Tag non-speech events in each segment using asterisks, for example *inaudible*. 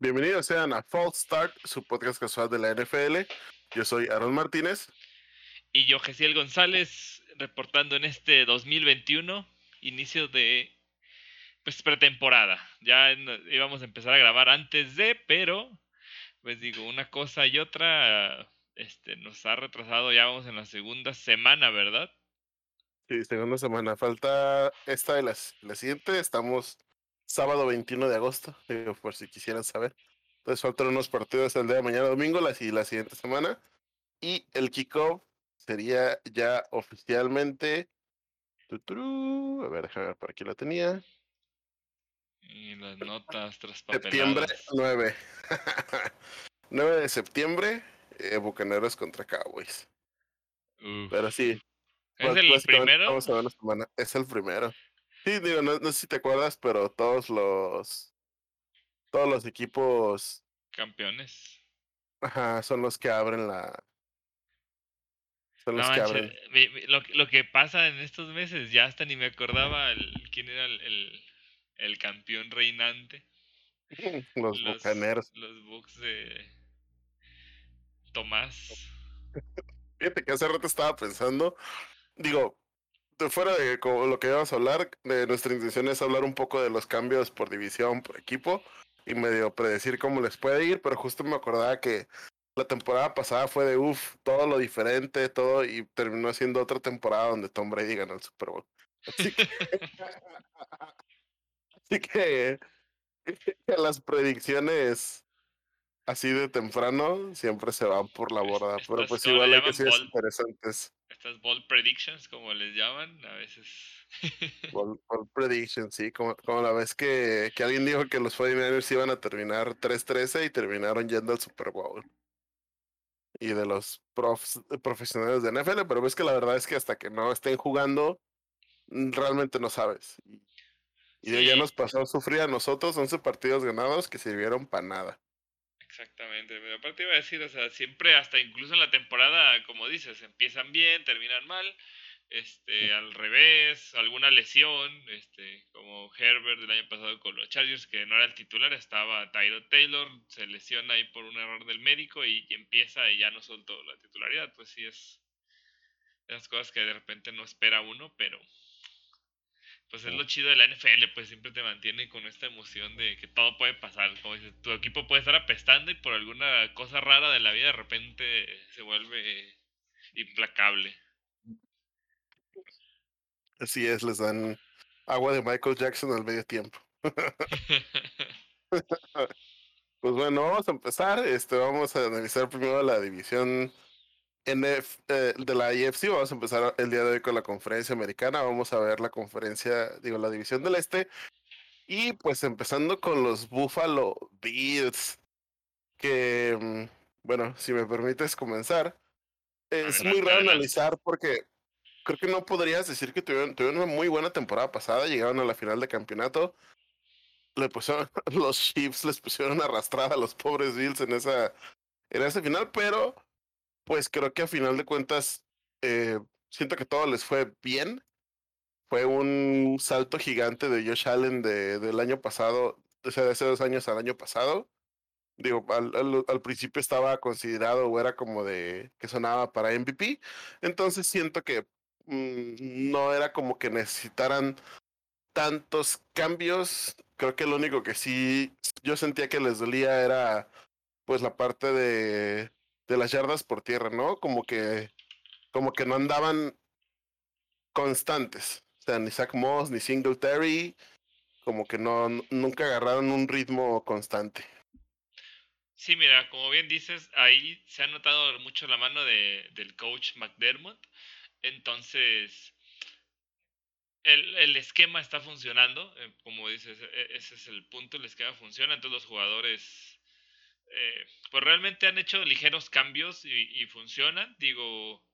Bienvenidos sean a False Start, su podcast casual de la NFL. Yo soy Aaron Martínez. Y yo, Gesiel González, reportando en este 2021, inicio de pues pretemporada. Ya íbamos a empezar a grabar antes de, pero pues digo, una cosa y otra este nos ha retrasado, ya vamos en la segunda semana, ¿verdad? Sí, segunda semana. Falta esta de las, la siguiente, estamos sábado 21 de agosto, digo, por si quisieran saber. Entonces faltan unos partidos el día de mañana domingo, la, la siguiente semana. Y el kickoff sería ya oficialmente. A ver, déjame ver, por aquí lo tenía. Y las notas Septiembre 9. 9 *laughs* de septiembre, eh, Bucaneros contra Cowboys. Pero sí. ¿Es el primero? semana. Es el primero. Sí, digo, no, sé si te acuerdas, pero todos los. Todos los equipos. Campeones. Ajá, son los que abren la. Son los que abren. lo, lo, que pasa en estos meses, ya hasta ni me acordaba el, quién era el, el, campeón reinante. *laughs* Los, los bucaneros. Los Bucks de Tomás. *laughs* Fíjate que hace rato estaba pensando. Digo, fuera de lo que íbamos a hablar, de nuestra intención es hablar un poco de los cambios por división, por equipo, y medio predecir cómo les puede ir, pero justo me acordaba que la temporada pasada fue de uff, todo lo diferente, todo, y terminó siendo otra temporada donde Tom Brady ganó el Super Bowl. Así que, *laughs* así que las predicciones así de temprano siempre se van por la borda, pero pues igual hay que ser interesantes estas bold predictions, como les llaman, a veces. *laughs* bold, predictions, sí, como, como la vez que, que, alguien dijo que los 49ers iban a terminar 3-13 y terminaron yendo al Super Bowl. Y de los profs, profesionales de NFL, pero ves que la verdad es que hasta que no estén jugando, mm, realmente no sabes. Y, y ya nos pasó a sufrir a nosotros 11 partidos ganados que sirvieron para nada. Exactamente, pero aparte iba a decir, o sea, siempre, hasta incluso en la temporada, como dices, empiezan bien, terminan mal, este, al revés, alguna lesión, este, como Herbert del año pasado con los Chargers, que no era el titular, estaba Tyro Taylor, se lesiona ahí por un error del médico y, empieza y ya no soltó la titularidad, pues sí es esas cosas que de repente no espera uno, pero pues es lo chido de la NFL, pues siempre te mantiene con esta emoción de que todo puede pasar. Como dices, tu equipo puede estar apestando y por alguna cosa rara de la vida de repente se vuelve implacable. Así es, les dan agua de Michael Jackson al medio tiempo. *laughs* *laughs* pues bueno, vamos a empezar. Este, vamos a analizar primero la división eh, de la IFC vamos a empezar el día de hoy con la conferencia americana. Vamos a ver la conferencia, digo, la división del este. Y pues empezando con los Buffalo Bills, que, mm, bueno, si me permites comenzar, es muy raro analizar porque creo que no podrías decir que tuvieron, tuvieron, una muy buena temporada pasada, llegaron a la final de campeonato. Le pusieron, *laughs* los Chiefs les pusieron arrastrada a los pobres Bills en esa, en ese final, pero pues creo que a final de cuentas eh, siento que todo les fue bien. Fue un salto gigante de Josh Allen de, del año pasado, o sea, de hace dos años al año pasado. Digo, al, principio estaba considerado o era como de que sonaba para MVP. Entonces siento que mm, no era como que necesitaran tantos cambios. Creo que lo único que sí yo sentía que les dolía era pues la parte de de las yardas por tierra, ¿no? Como que, como que no andaban constantes. O sea, ni Zach Moss, ni Singletary, como que no, nunca agarraron un ritmo constante. Sí, mira, como bien dices, ahí se ha notado mucho la mano de, del coach McDermott. Entonces, el, el, esquema está funcionando. Eh, como dices, e, ese es el punto, el esquema funciona. Entonces los jugadores eh, pues realmente han hecho ligeros cambios y, funcionan. Digo,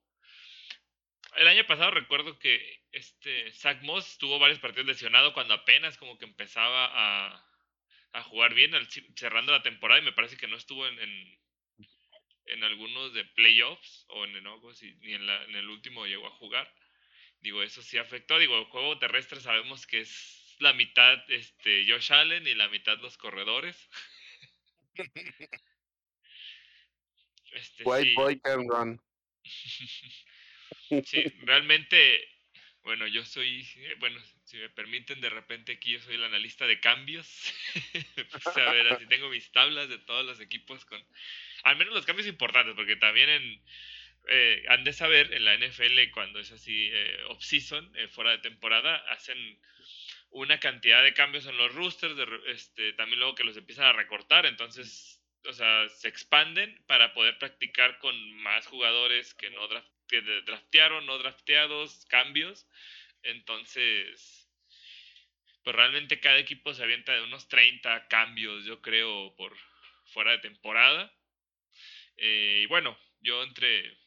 el año pasado recuerdo que este Zach Moss tuvo varios partidos lesionados cuando apenas como que empezaba a, jugar bien, cerrando la temporada y me parece que no estuvo en, algunos de playoffs o en, no, ni en, en el último llegó a jugar. Digo, eso sí afectó. Digo, el juego terrestre sabemos que es la mitad este, Josh Allen y la mitad los corredores. Este, White sí. boy can run. sí, realmente, bueno, yo soy, eh, bueno, si me permiten, de repente aquí yo soy el analista de cambios. *laughs* a ver, así *laughs* tengo mis tablas de todos los equipos con, al menos los cambios importantes, porque también en, eh, han de saber en la NFL cuando es así eh, off-season, eh, fuera de temporada, hacen una cantidad de cambios en los roosters, de, este, también luego que los empiezan a recortar, entonces, o sea, se expanden para poder practicar con más jugadores que no draftearon, no drafteados, cambios, entonces, pues realmente cada equipo se avienta de unos 30 cambios, yo creo, por fuera de temporada. Eh, y bueno, yo entre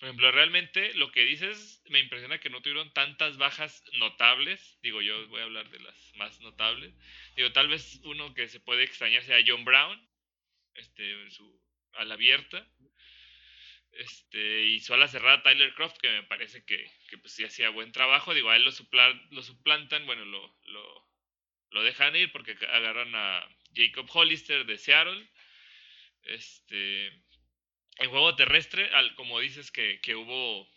por ejemplo, realmente lo que dices me impresiona que no tuvieron tantas bajas notables. Digo, yo voy a hablar de las más notables. Digo, tal vez uno que se puede extrañar sea John Brown, este, su ala abierta. Este, y su ala cerrada Tyler Croft, que me parece que, que pues sí hacía buen trabajo. Digo, a él lo, lo suplantan, bueno, lo, lo, lo dejan ir porque agarran a Jacob Hollister de Seattle. Este, en juego terrestre, al, como dices que, que, hubo,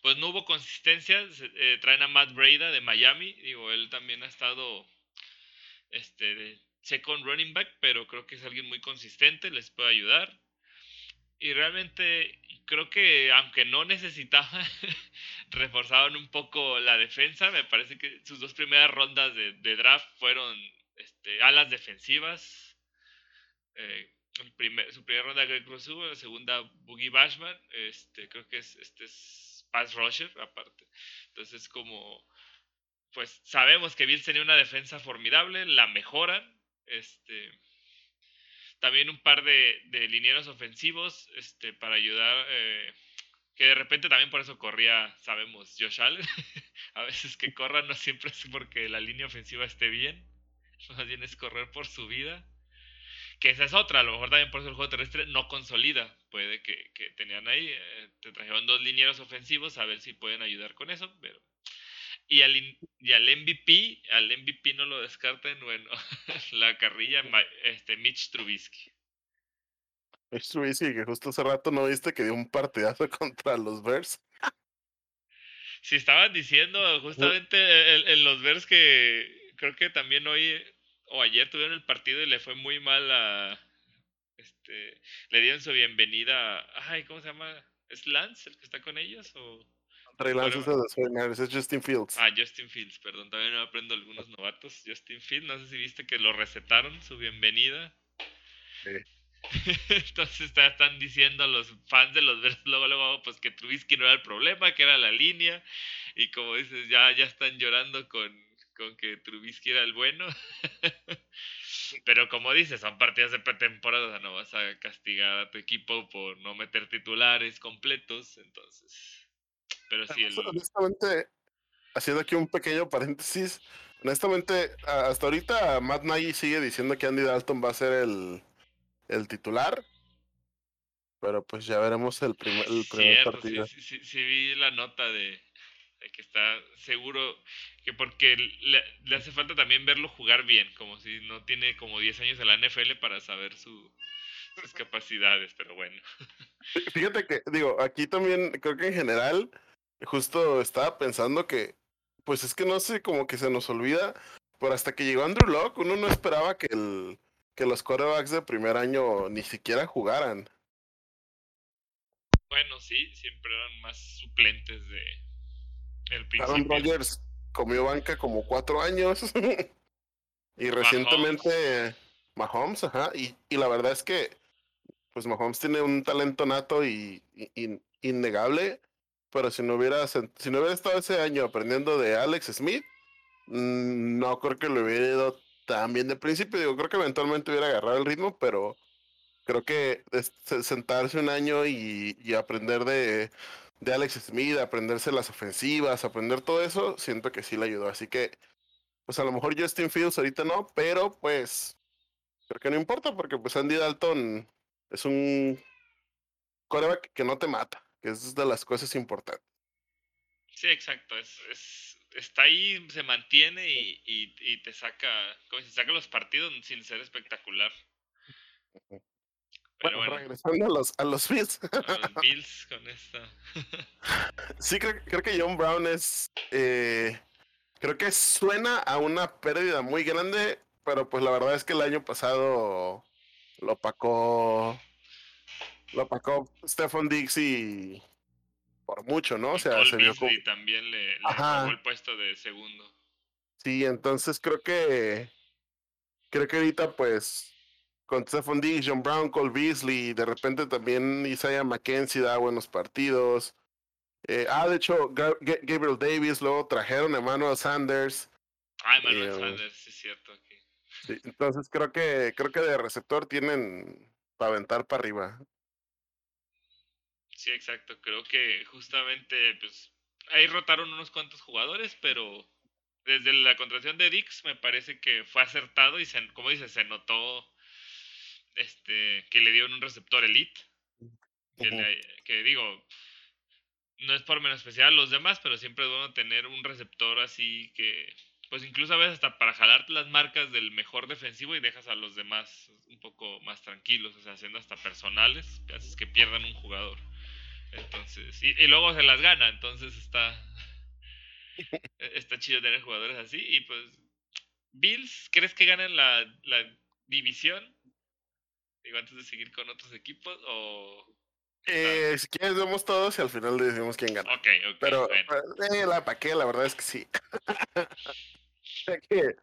pues no hubo consistencia, eh, traen a Matt Breda de Miami, digo, él también ha estado este, second running back, pero creo que es alguien muy consistente, les puede ayudar. Y realmente creo que aunque no necesitaban, *laughs* reforzaban un poco la defensa. Me parece que sus dos primeras rondas de, de draft fueron este, alas defensivas. Eh, primer, su primera ronda Greg Rousseau, la segunda Boogie Bashman, este, creo que es, este es pass rusher aparte. Entonces como, pues sabemos que Bills tenía una defensa formidable, la mejoran, este, también un par de, de linieros ofensivos, este, para ayudar, eh, que de repente también por eso corría, sabemos, Josh Allen, *laughs* a veces que corra no siempre es porque la línea ofensiva esté bien, *laughs* más bien es correr por su vida. Que esa es otra, a lo mejor también por eso el juego terrestre no consolida. Puede que, que tenían ahí, eh, te trajeron dos linieros ofensivos, a ver si pueden ayudar con eso, pero... Y al, y al MVP, al MVP no lo descarten, bueno, *laughs* la carrilla, este, Mitch Trubisky. Mitch Trubisky, que justo hace rato no viste que dio un partidazo *laughs* contra los Bears. Si estaban diciendo justamente en, los Bears que creo que también hoy o ayer tuvieron el partido y le fue muy mal a. Este, le dieron su bienvenida. Ay, ¿cómo se llama? ¿Es Lance el que está con ellos? O, es de es Justin Fields. Ah, Justin Fields, perdón, también me aprendo algunos novatos. Justin Fields, no sé si viste que lo recetaron, su bienvenida. Sí. *laughs* Entonces están diciendo los fans de los Bears luego, luego, pues que Trubisky no era el problema, que era la línea. Y como dices, ya, ya están llorando con, con que Trubisky era el bueno. Pero como dices, son partidas de pretemporada, no vas a castigar a tu equipo por no meter titulares completos, entonces. Pero sí, el... honestamente, haciendo aquí un pequeño paréntesis, honestamente, hasta ahorita Matt Nagy sigue diciendo que Andy Dalton va a ser el, el titular. Pero pues ya veremos el, primer, el primer partido. Sí, sí, sí, vi la nota de, que está seguro que porque le, hace falta también verlo jugar bien, como si no tiene como 10 años en la NFL para saber su, sus capacidades, pero bueno. Fíjate que, digo, aquí también creo que en general, justo estaba pensando que, pues es que no sé, como que se nos olvida, pero hasta que llegó Andrew Locke, uno no esperaba que, el, que los quarterbacks de primer año ni siquiera jugaran. Bueno, sí, siempre eran más suplentes de, Aaron Rodgers comió banca como cuatro años. *laughs* y recientemente Mahomes, ajá. Y, y, la verdad es que, pues Mahomes tiene un talento nato y, innegable. Pero si no hubiera, si no hubiera estado ese año aprendiendo de Alex Smith, mm, no creo que lo hubiera ido tan bien de principio. Digo, creo que eventualmente hubiera agarrado el ritmo, pero creo que sentarse un año y, y aprender de, de Alex Smith, aprenderse las ofensivas, aprender todo eso, siento que sí le ayudó. Así que, pues a lo mejor Justin Fields ahorita no, pero pues creo que no importa porque pues Andy Dalton es un coreback que no te mata, que es de las cosas importantes. Sí, exacto. Es, está ahí, se mantiene y, y, te saca, como se saca los partidos sin ser espectacular. Pero bueno, regresando a los, a los Bills. A los *laughs* Bills con esta. sí, creo, creo, que John Brown es. Eh, creo que suena a una pérdida muy grande, pero pues la verdad es que el año pasado lo opacó. Lo opacó Stefan Dixie por mucho, ¿no? O sea, se vio como... también le, le el puesto de segundo. Sí, entonces creo que. Creo que ahorita, pues con Stephon Diggs, John Brown, Cole Beasley, de repente también Isaiah McKenzie da buenos partidos. Eh, ah, de hecho, Gabriel Davis, luego trajeron a Emmanuel Sanders. Ah, Emmanuel eh, Sanders, sí es cierto. Sí, entonces creo que creo que de receptor tienen para aventar para arriba. Sí, exacto. Creo que justamente, pues, ahí rotaron unos cuantos jugadores, pero desde la contracción de Dix me parece que fue acertado y, se, como dices, se notó este, que le dieron un receptor elite. Que, digo, no es por menos especial los demás, pero siempre es bueno tener un receptor así que, pues incluso a veces hasta para jalarte las marcas del mejor defensivo y dejas a los demás un poco más tranquilos, o sea, haciendo hasta personales, que haces que pierdan un jugador. Entonces, y, luego se las gana, entonces está, *laughs* está chido tener jugadores así. Y pues, Bills, ¿crees que ganen la, la división? Digo, antes de seguir con otros equipos o... Eh, si quieres vemos todos y al final decimos quién gana. Ok, ok. Pero, eh, la pa' qué, la verdad es que sí. *laughs* que,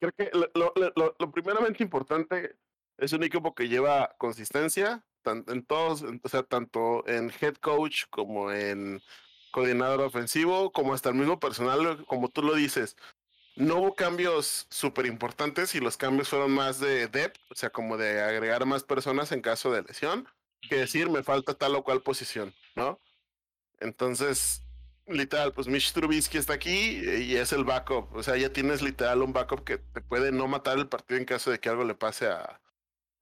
creo que lo, lo, lo, lo, primeramente importante es un equipo que lleva consistencia en todos, o sea, tanto en head coach como en coordinador ofensivo, como hasta el mismo personal, como tú lo dices no hubo cambios súper importantes y los cambios fueron más de depth, o sea, como de agregar más personas en caso de lesión, que decir me falta tal o cual posición, ¿no? Entonces, literal, pues Mitch Trubisky está aquí y es el backup, o sea, ya tienes literal un backup que te puede no matar el partido en caso de que algo le pase a,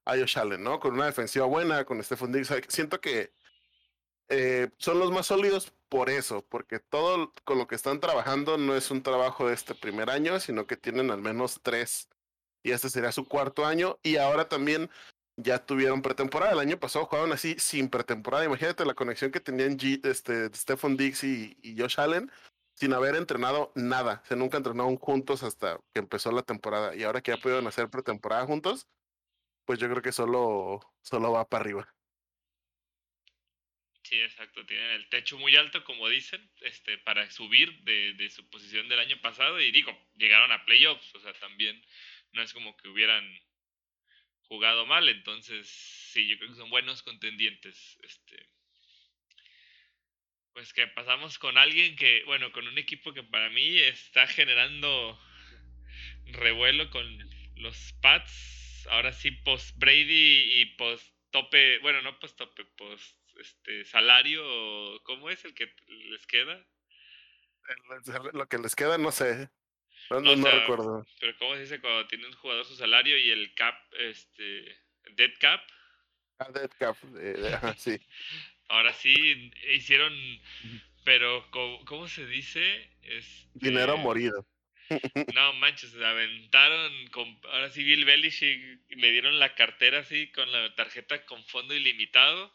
a Josh Allen, ¿no? Con una defensiva buena, con Stephon Diggs, siento que eh, son los más sólidos por eso, porque todo con lo que están trabajando no es un trabajo de este primer año, sino que tienen al menos tres y este sería su cuarto año y ahora también ya tuvieron pretemporada. El año pasado jugaron así sin pretemporada. Imagínate la conexión que tenían G, este, Stephen Dix y, Josh Allen sin haber entrenado nada. Se nunca entrenaron juntos hasta que empezó la temporada y ahora que ya pudieron hacer pretemporada juntos, pues yo creo que solo, solo va para arriba. Sí, exacto. Tienen el techo muy alto, como dicen, este, para subir de, su posición del año pasado. Y digo, llegaron a playoffs. O sea, también no es como que hubieran jugado mal. Entonces, sí, yo creo que son buenos contendientes. Este. Pues que pasamos con alguien que, bueno, con un equipo que para mí está generando revuelo con los Pats. Ahora sí, post Brady y post tope, bueno, no post tope, post este salario, ¿cómo es el que les queda? Lo que les queda, no sé. No, no, recuerdo. Pero ¿cómo se dice cuando tiene un jugador su salario y el cap, este, dead cap? Ah, dead cap, sí. *laughs* Ahora sí, hicieron, pero ¿cómo, se dice? Este, Dinero morido. *laughs* No manches, se aventaron. Con, ahora sí, Bill Belichick le dieron la cartera así con la tarjeta con fondo ilimitado.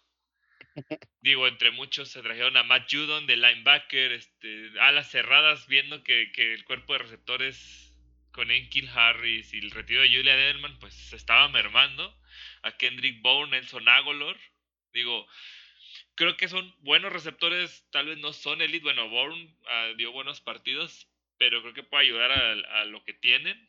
*laughs* Digo, entre muchos se trajeron a Matt Judon de linebacker, este, alas cerradas, viendo que, que el cuerpo de receptores con Enkil Harris y el retiro de Julian Edelman, pues se estaba mermando. A Kendrick Bourne, Nelson Agolor. Digo, creo que son buenos receptores, tal vez no son elite. Bueno, Bourne ah, dio buenos partidos, pero creo que puede ayudar a lo que tienen.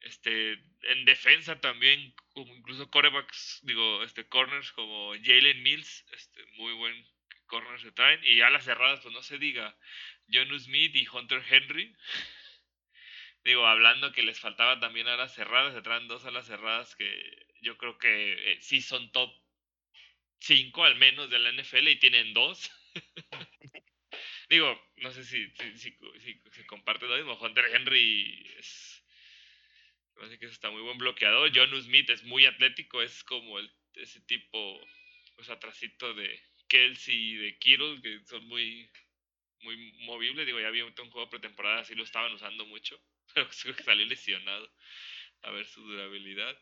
Este, en defensa también, como incluso corebacks, digo, este, corners como Jalen Mills, este, muy buen corners se traen. Y a las cerradas, pues no se diga, John Smith y Hunter Henry. *laughs* digo, hablando que les faltaba también a las cerradas, se traen dos a las cerradas que yo creo que eh, sí son top 5 al menos de la NFL y tienen dos. *laughs* digo, no sé si, si, si, si, se comparte lo mismo. Hunter Henry es Así que está muy buen bloqueador. John Smith es muy atlético, es como el, ese tipo, pues atrasito de Kelsey y de Kittle, que son muy, muy movibles. Digo, ya había un juego pretemporada, así lo estaban usando mucho, *laughs* pero creo que salió lesionado. A ver su durabilidad.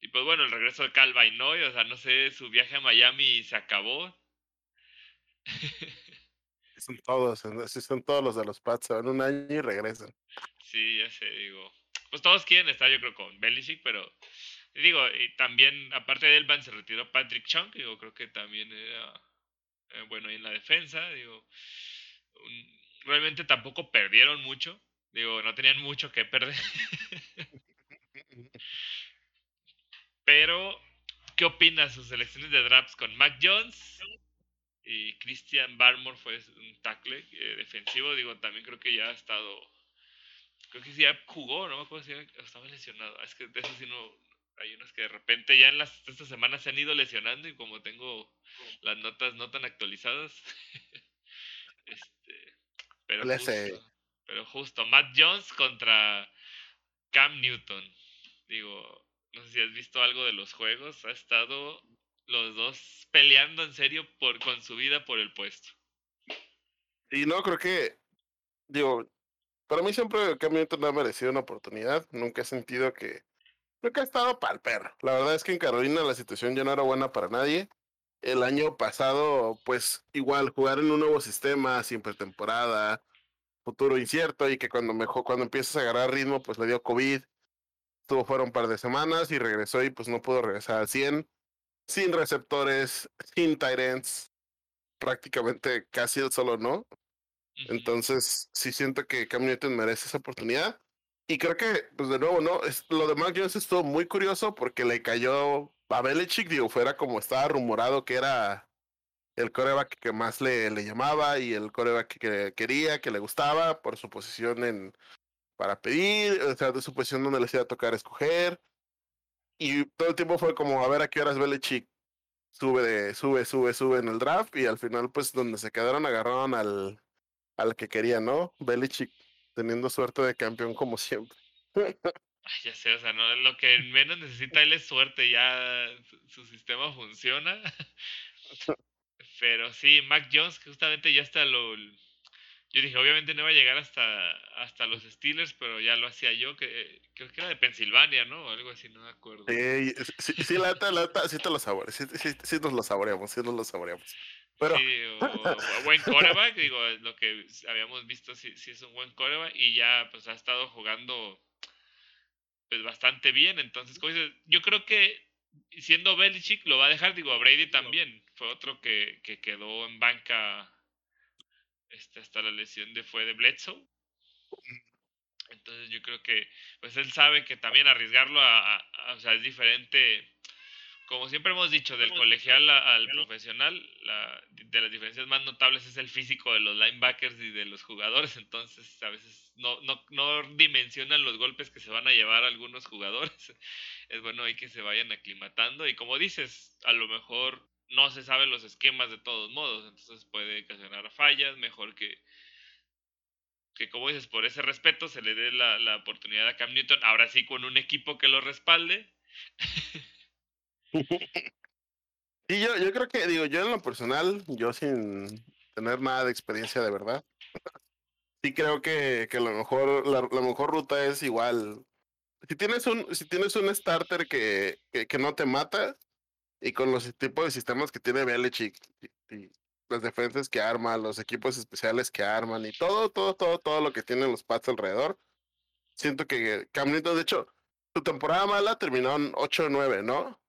Y pues bueno, el regreso de Cal Noy, o sea, no sé, su viaje a Miami se acabó. *laughs* Son todos, así son todos los de los Pats, se van un año y regresan. Sí, ya sé, digo. Pues todos quieren estar, yo creo, con Belichick, pero digo, y también, aparte de Elban, se retiró Patrick Chung, digo, creo que también era eh, bueno ahí en la defensa, digo. realmente tampoco perdieron mucho, digo, no tenían mucho que perder. *laughs* pero, ¿qué opinas sus selecciones de drafts con Mac Jones? Y Christian Barmore fue un tackle eh, defensivo, digo, también creo que ya ha estado creo que sí ya jugó, no me acuerdo si estaba lesionado. Es que de eso sí no, hay unos que de repente ya en las, estas semanas se han ido lesionando y como tengo las notas no tan actualizadas, *laughs* este, pero, justo, pero justo, Matt Jones contra Cam Newton. Digo, no sé si has visto algo de los juegos, ha estado los dos peleando en serio por, con su vida por el puesto. Y no, creo que, digo, para mí siempre Cam Newton ha merecido una oportunidad, nunca he sentido que que ha estado para el perro. La verdad es que en Carolina la situación ya no era buena para nadie. El año pasado, pues igual, jugar en un nuevo sistema, sin pretemporada, futuro incierto, y que cuando mejor, cuando empiezas a agarrar ritmo, pues le dio COVID. Estuvo fuera un par de semanas y regresó y pues no pudo regresar al 100. Sin receptores, sin tight prácticamente casi el solo no. Entonces, sí siento que Cam Newton merece esa oportunidad. Y creo que, pues de nuevo, ¿no? Es, lo de Mac Jones estuvo muy curioso porque le cayó a Belichick, digo, fuera como estaba rumorado que era el coreback que más le, le llamaba y el coreback que quería, que le gustaba, por su posición en para pedir, o sea, de su posición donde les iba a tocar escoger. Y todo el tiempo fue como a ver a qué horas Belichick sube, de, sube, sube, sube en el draft. Y al final, pues donde se quedaron, agarraron al, al que quería, ¿no? Belichick teniendo suerte de campeón como siempre. *laughs* ya sé, o sea, no, lo que menos necesita él es suerte, ya su, sistema funciona. *laughs* Pero sí, Mac Jones justamente ya está lo... Yo dije, obviamente no iba a llegar hasta, hasta los Steelers, pero ya lo hacía yo, que creo que era de Pensilvania, ¿no? O algo así, no me acuerdo. Sí, sí, la la sí te lo saboreamos, sí, sí, sí, nos lo saboreamos, sí nos lo saboreamos. Sí, o, buen coreback, digo, lo que habíamos visto si es un buen coreback y ya pues ha estado jugando pues bastante bien, entonces yo creo que siendo Belichick lo va a dejar, digo, a Brady también, fue otro que, que quedó en banca este, hasta la lesión de fue de Bledsoe. Entonces yo creo que pues él sabe que también arriesgarlo a o sea, es diferente como siempre hemos dicho, del colegial al profesional, la, de las diferencias más notables es el físico de los linebackers y de los jugadores, *laughs* entonces a veces no, no, no dimensionan los golpes que se van a llevar algunos jugadores. *laughs* Es bueno ahí que se vayan aclimatando y como dices, a lo mejor no se saben los esquemas de todos modos, entonces puede ocasionar fallas, mejor que, que como dices, por ese respeto se le dé la, la oportunidad a Cam Newton, ahora sí con un equipo que lo respalde. *laughs* Y yo, yo creo que, digo, yo en lo personal, yo sin tener nada de experiencia de verdad, *laughs* sí creo que, que lo mejor, la, mejor ruta es igual. Si tienes un, si tienes un starter que, que, no te mata, y con los tipos de sistemas que tiene Belichick, y, las defensas que arma, los equipos especiales que arman, y todo, todo, todo, todo lo que tienen los Pats alrededor, siento que Cam de hecho, tu temporada mala terminó en 8-9, ¿no?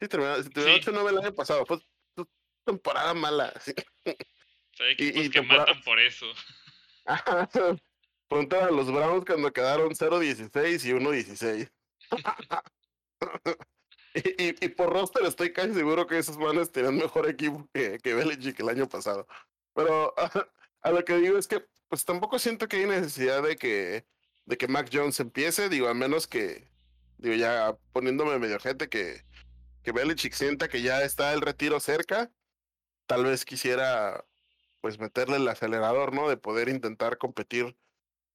Sí, terminó, 8-9 el año pasado. Fue temporada mala. *laughs* y, que matan por eso. *laughs* Pregunta a los Browns cuando quedaron 0-16 y 1-16. *laughs* y, y, por roster estoy casi seguro que esos manes tenían mejor equipo que, que Belichick el año pasado. Pero *laughs* a, lo que digo es que pues tampoco siento que hay necesidad de que, de que Mac Jones empiece, digo, a menos que, digo, ya poniéndome medio gente que que Belichick sienta que ya está el retiro cerca, tal vez quisiera pues meterle el acelerador, ¿no? De poder intentar competir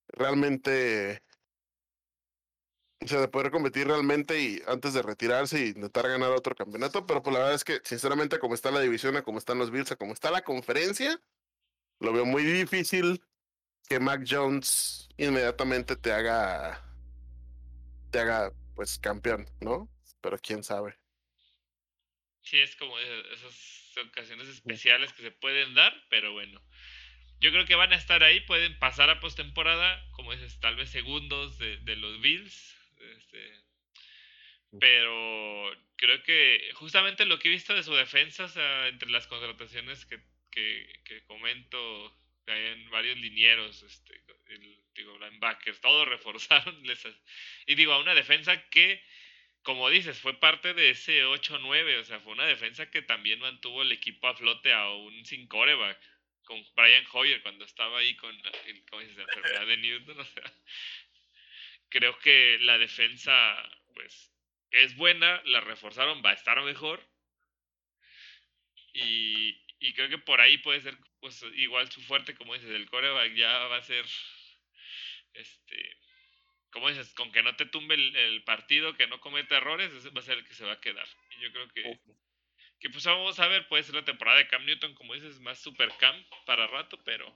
realmente, o sea, de poder competir realmente y antes de retirarse y intentar ganar otro campeonato, pero pues la verdad es que sinceramente como está la división, a como están los Bills, a como está la conferencia, lo veo muy difícil que Mac Jones inmediatamente te haga te haga pues campeón, ¿no? Pero quién sabe. Sí, es como esas ocasiones especiales que se pueden dar, pero bueno. Yo creo que van a estar ahí, pueden pasar a postemporada, como dices, tal vez segundos de, de los Bills. Este, pero creo que justamente lo que he visto de su defensa, o sea, entre las contrataciones que, que, que comento, en varios linieros, este, el, digo, linebackers, todos *laughs* reforzaron. y digo, a una defensa que, como dices, fue parte de ese 8-9, o sea, fue una defensa que también mantuvo el equipo a flote aún sin coreback, con Brian Hoyer cuando estaba ahí con el, ¿cómo dices? la enfermedad de Newton, *laughs* o sea, creo que la defensa, pues, es buena, la reforzaron, va a estar mejor. Y, y creo que por ahí puede ser pues igual su fuerte, como dices, el coreback ya va a ser este como dices, con que no te tumbe el, partido, que no cometa errores, ese va a ser el que se va a quedar. Y yo creo que, que pues vamos a ver, puede ser la temporada de Cam Newton, como dices, más super Cam para rato, pero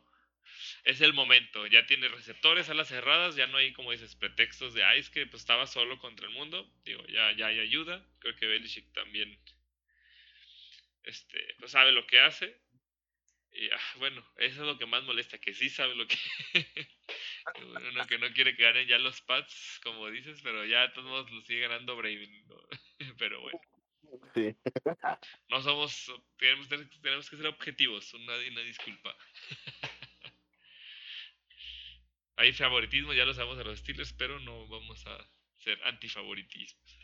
es el momento. Ya tiene receptores a las cerradas, ya no hay, como dices, pretextos de, ay, es que pues estaba solo contra el mundo. Digo, ya, ya hay ayuda. Creo que Belichick también este, pues sabe lo que hace. Y ah, bueno, eso es lo que más molesta, que sí sabe lo que... *laughs* Uno que no quiere que ganen ya los Pats, como dices, pero ya todos modos lo sigue ganando Braven. *laughs* Pero bueno. Sí. No somos, tenemos, tenemos que ser objetivos, una, una disculpa. *laughs* Hay favoritismo, ya lo sabemos de los Steelers, pero no vamos a ser antifavoritismos.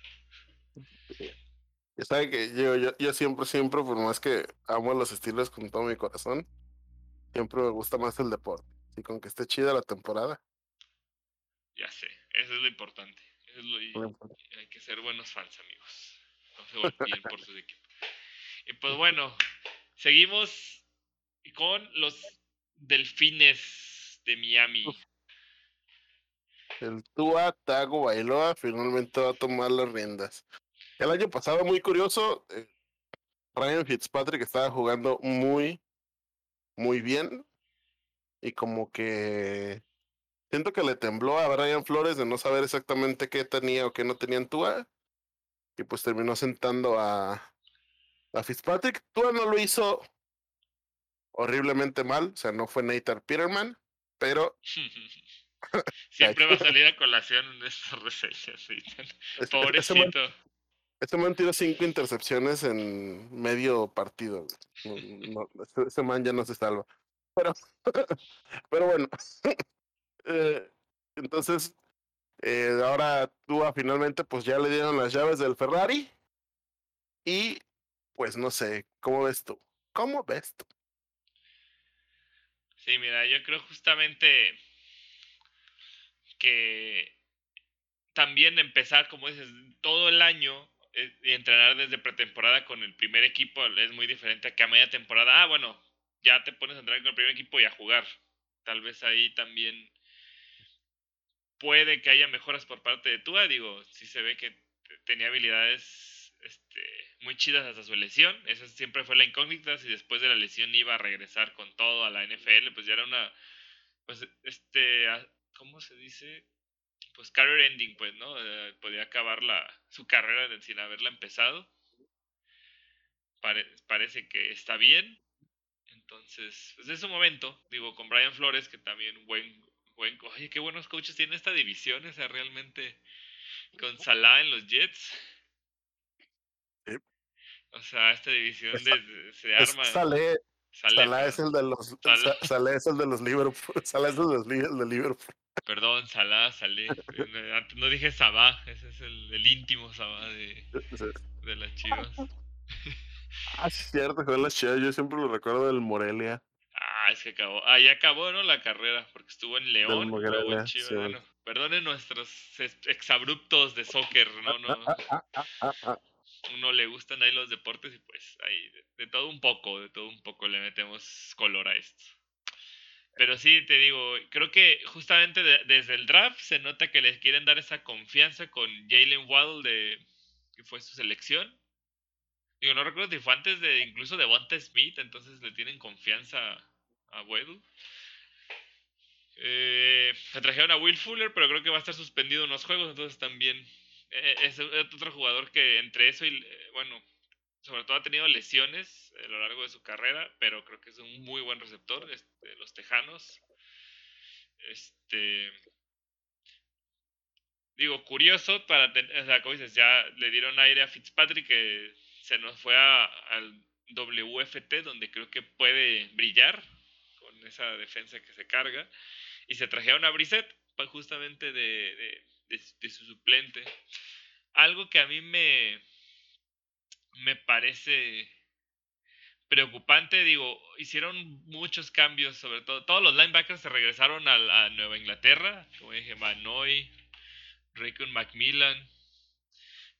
Ya sabe que yo, yo, yo siempre, siempre, por más que amo los estilos con todo mi corazón, siempre me gusta más el deporte. Y con que esté chida la temporada. Ya sé, eso es lo importante. Eso es lo, hay que ser buenos fans, amigos. No se olviden por sus equipos. Y pues bueno, seguimos con los delfines de Miami. El Tua Tago Bailoa finalmente va a tomar las riendas. El año pasado, muy curioso, eh, Ryan Fitzpatrick estaba jugando muy, muy bien. Y como que siento que le tembló a Brian Flores de no saber exactamente qué tenía o qué no tenía en Tua. Y pues terminó sentando a, a Fitzpatrick. Tua no lo hizo horriblemente mal, o sea, no fue Nathan Peterman, pero *laughs* Siempre va a salir a colación en estas reseñas. Pobrecito. Este man tiró cinco intercepciones en medio partido. ese, man ya no se salva. Pero, *laughs* pero bueno. *laughs* Eh, entonces, eh, ahora tú finalmente pues ya le dieron las llaves del Ferrari. Y pues no sé, ¿cómo ves tú? ¿Cómo ves tú? Sí, mira, yo creo justamente que también empezar, como dices, todo el año eh, y entrenar desde pretemporada con el primer equipo es muy diferente a que a media temporada, ah, bueno, ya te pones a entrenar con el primer equipo y a jugar. Tal vez ahí también puede que haya mejoras por parte de Tua. Digo, sí se ve que tenía habilidades este, muy chidas hasta su lesión. Esa siempre fue la incógnita. Si después de la lesión iba a regresar con todo a la NFL, pues ya era una. Pues, este. ¿Cómo se dice? pues career ending, pues, ¿no? Eh, podía acabar la, su carrera sin haberla empezado. parece que está bien. Entonces, pues es un momento, digo, con Brian Flores, que también buen, buen, oye, qué buenos coaches tiene esta división, o sea, realmente con Salah en los Jets. O sea, esta división de, se arma. Sale, Salah es el de los Salah. es el de los Liverpool. *laughs* Salah es el de Liverpool. Perdón, Salah, Salé. No dije Sabá, ese es el, íntimo Sabá de, de las chivas. Ah, es cierto, con las chivas. Yo siempre lo recuerdo del Morelia. Ah, es que acabó. Ah, ya acabó, ¿no? La carrera, porque estuvo en León. Luego en Chivas. Bueno, perdonen nuestros exabruptos de soccer, ¿no? no uno le gustan ahí los deportes y pues ahí de todo un poco, de todo un poco le metemos color a esto. Pero sí, te digo, creo que justamente desde el draft se nota que les quieren dar esa confianza con Jalen Waddle de que fue su selección. Digo, no recuerdo si fue antes de incluso de Bonta Smith, entonces le tienen confianza a Waddle. Eh, se trajeron a Will Fuller, pero creo que va a estar suspendido en los juegos, entonces también eh, es otro jugador que entre eso y, eh, bueno, sobre todo ha tenido lesiones a lo largo de su carrera, pero creo que es un muy buen receptor, este, los Tejanos. Este, digo, curioso para, o sea, como dices, ya le dieron aire a Fitzpatrick que se nos fue al WFT, donde creo que puede brillar con esa defensa que se carga, y se trajeron a Brissett justamente de, de su suplente. Algo que a mí me, me parece preocupante, digo, hicieron muchos cambios, sobre todo, todos los linebackers se regresaron a, Nueva Inglaterra, como dije, Manoy, Raycon Macmillan,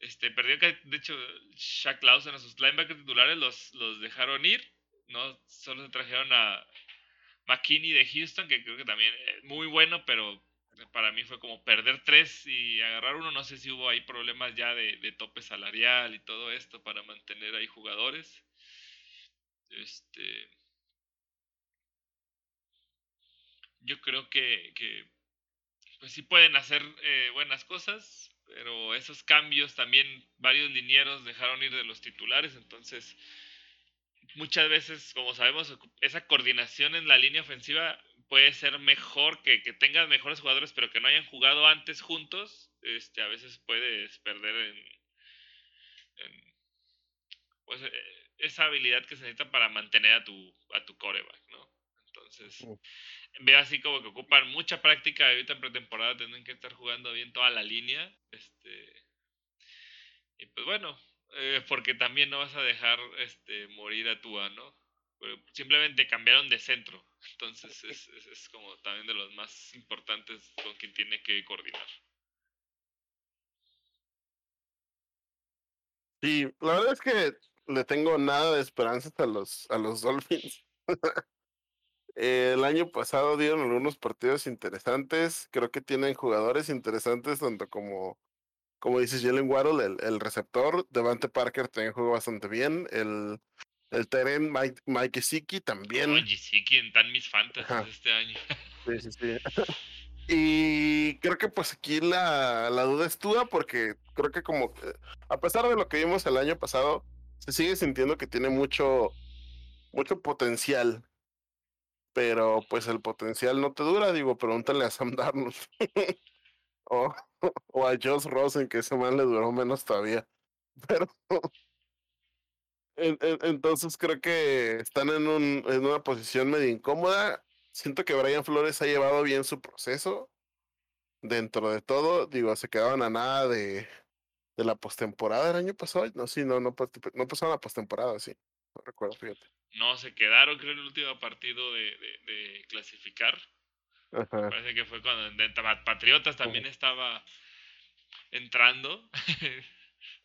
este, perdió que, de hecho, Shaq Lawson a sus linebackers titulares los, los dejaron ir, no solo se trajeron a McKinney de Houston, que creo que también es muy bueno, pero para mí fue como perder tres y agarrar uno. No sé si hubo ahí problemas ya de, tope salarial y todo esto para mantener ahí jugadores. Este. Yo creo que, pues sí pueden hacer eh, buenas cosas, pero esos cambios también varios linieros dejaron ir de los titulares, entonces muchas veces, como sabemos, esa coordinación en la línea ofensiva puede ser mejor, que, que tengas mejores jugadores, pero que no hayan jugado antes juntos, este, a veces puedes perder en, pues, eh, esa habilidad que se necesita para mantener a tu, a tu coreback, ¿no? Entonces, veo así como que ocupan mucha práctica ahorita en pretemporada, tienen que estar jugando bien toda la línea, este, y pues bueno, eh, porque también no vas a dejar este, morir a Tua, ¿no? simplemente cambiaron de centro. Entonces es, es, como también de los más importantes con quien tiene que coordinar. Sí, la verdad es que le tengo nada de esperanzas a los, a los Dolphins. *laughs* el año pasado dieron algunos partidos interesantes. Creo que tienen jugadores interesantes, tanto como, como dices Jalen Waddle, el, el receptor. Devante Parker también jugó bastante bien. El el Teren Mike, Mike también. Mike en tan mis fantasies este año. *laughs* Sí, sí, sí. *laughs* Y creo que pues aquí la, la duda es tuya porque creo que como a pesar de lo que vimos el año pasado, se sigue sintiendo que tiene mucho, mucho potencial. Pero pues el potencial no te dura, digo, pregúntale a Sam Darnold. *laughs* o, o, a Josh Rosen, que ese man le duró menos todavía. Pero entonces creo que están en, un, en una posición medio incómoda. Siento que Brian Flores ha llevado bien su proceso. Dentro de todo, digo, se quedaban a nada de, de la postemporada del año pasado. No, sí, no, no, no pasaron la postemporada, sí. No recuerdo, fíjate. No, se quedaron, creo, en el último partido de, de, clasificar. Parece que fue cuando Patriotas también estaba entrando. *laughs*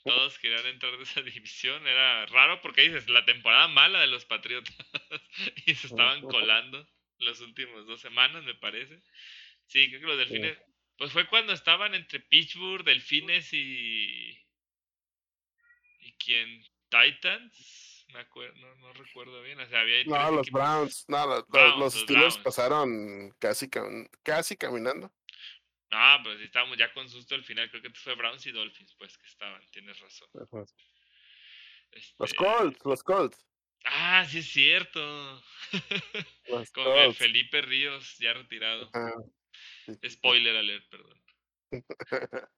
Todos querían entrar de esa *laughs* división. Era raro porque dices, la temporada mala de los Patriotas. *laughs* y se estaban colando las últimas dos semanas, me parece. Sí, creo que los Delfines. Pues fue cuando estaban entre Pittsburgh, Delfines y. ¿Y quién? Titans. Me acuerdo, no, no recuerdo bien. O sea, había no, los Browns. No, los, los, Steelers pasaron casi, casi caminando. Ah, pues estábamos ya con susto al final. Creo que fue Browns y Dolphins, pues que estaban. Tienes razón. Este... Los Colts, los Colts. Ah, sí es cierto. *laughs* con Felipe Ríos, ya retirado. Spoiler alert, perdón. *laughs*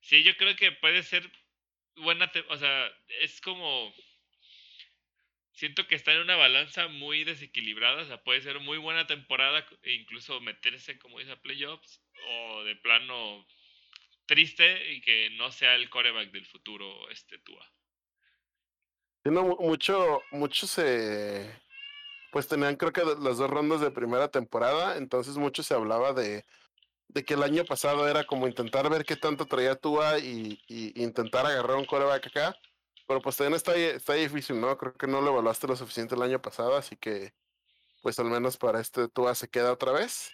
sí, yo creo que puede ser buena. O sea, es como siento que está en una balanza muy desequilibrada. O sea, puede ser muy buena temporada e incluso meterse, como dice, a playoffs. O de plano triste y que no sea el coreback del futuro, este Tua. Tiene mucho, mucho se. Pues tenían, creo que las dos rondas de primera temporada. Entonces, mucho se hablaba de, de que el año pasado era como intentar ver qué tanto traía Tua y, y intentar agarrar un coreback acá pero pues también está, está difícil, ¿no? Creo que no lo evaluaste lo suficiente el año pasado, así que pues al menos para este Tua se queda otra vez.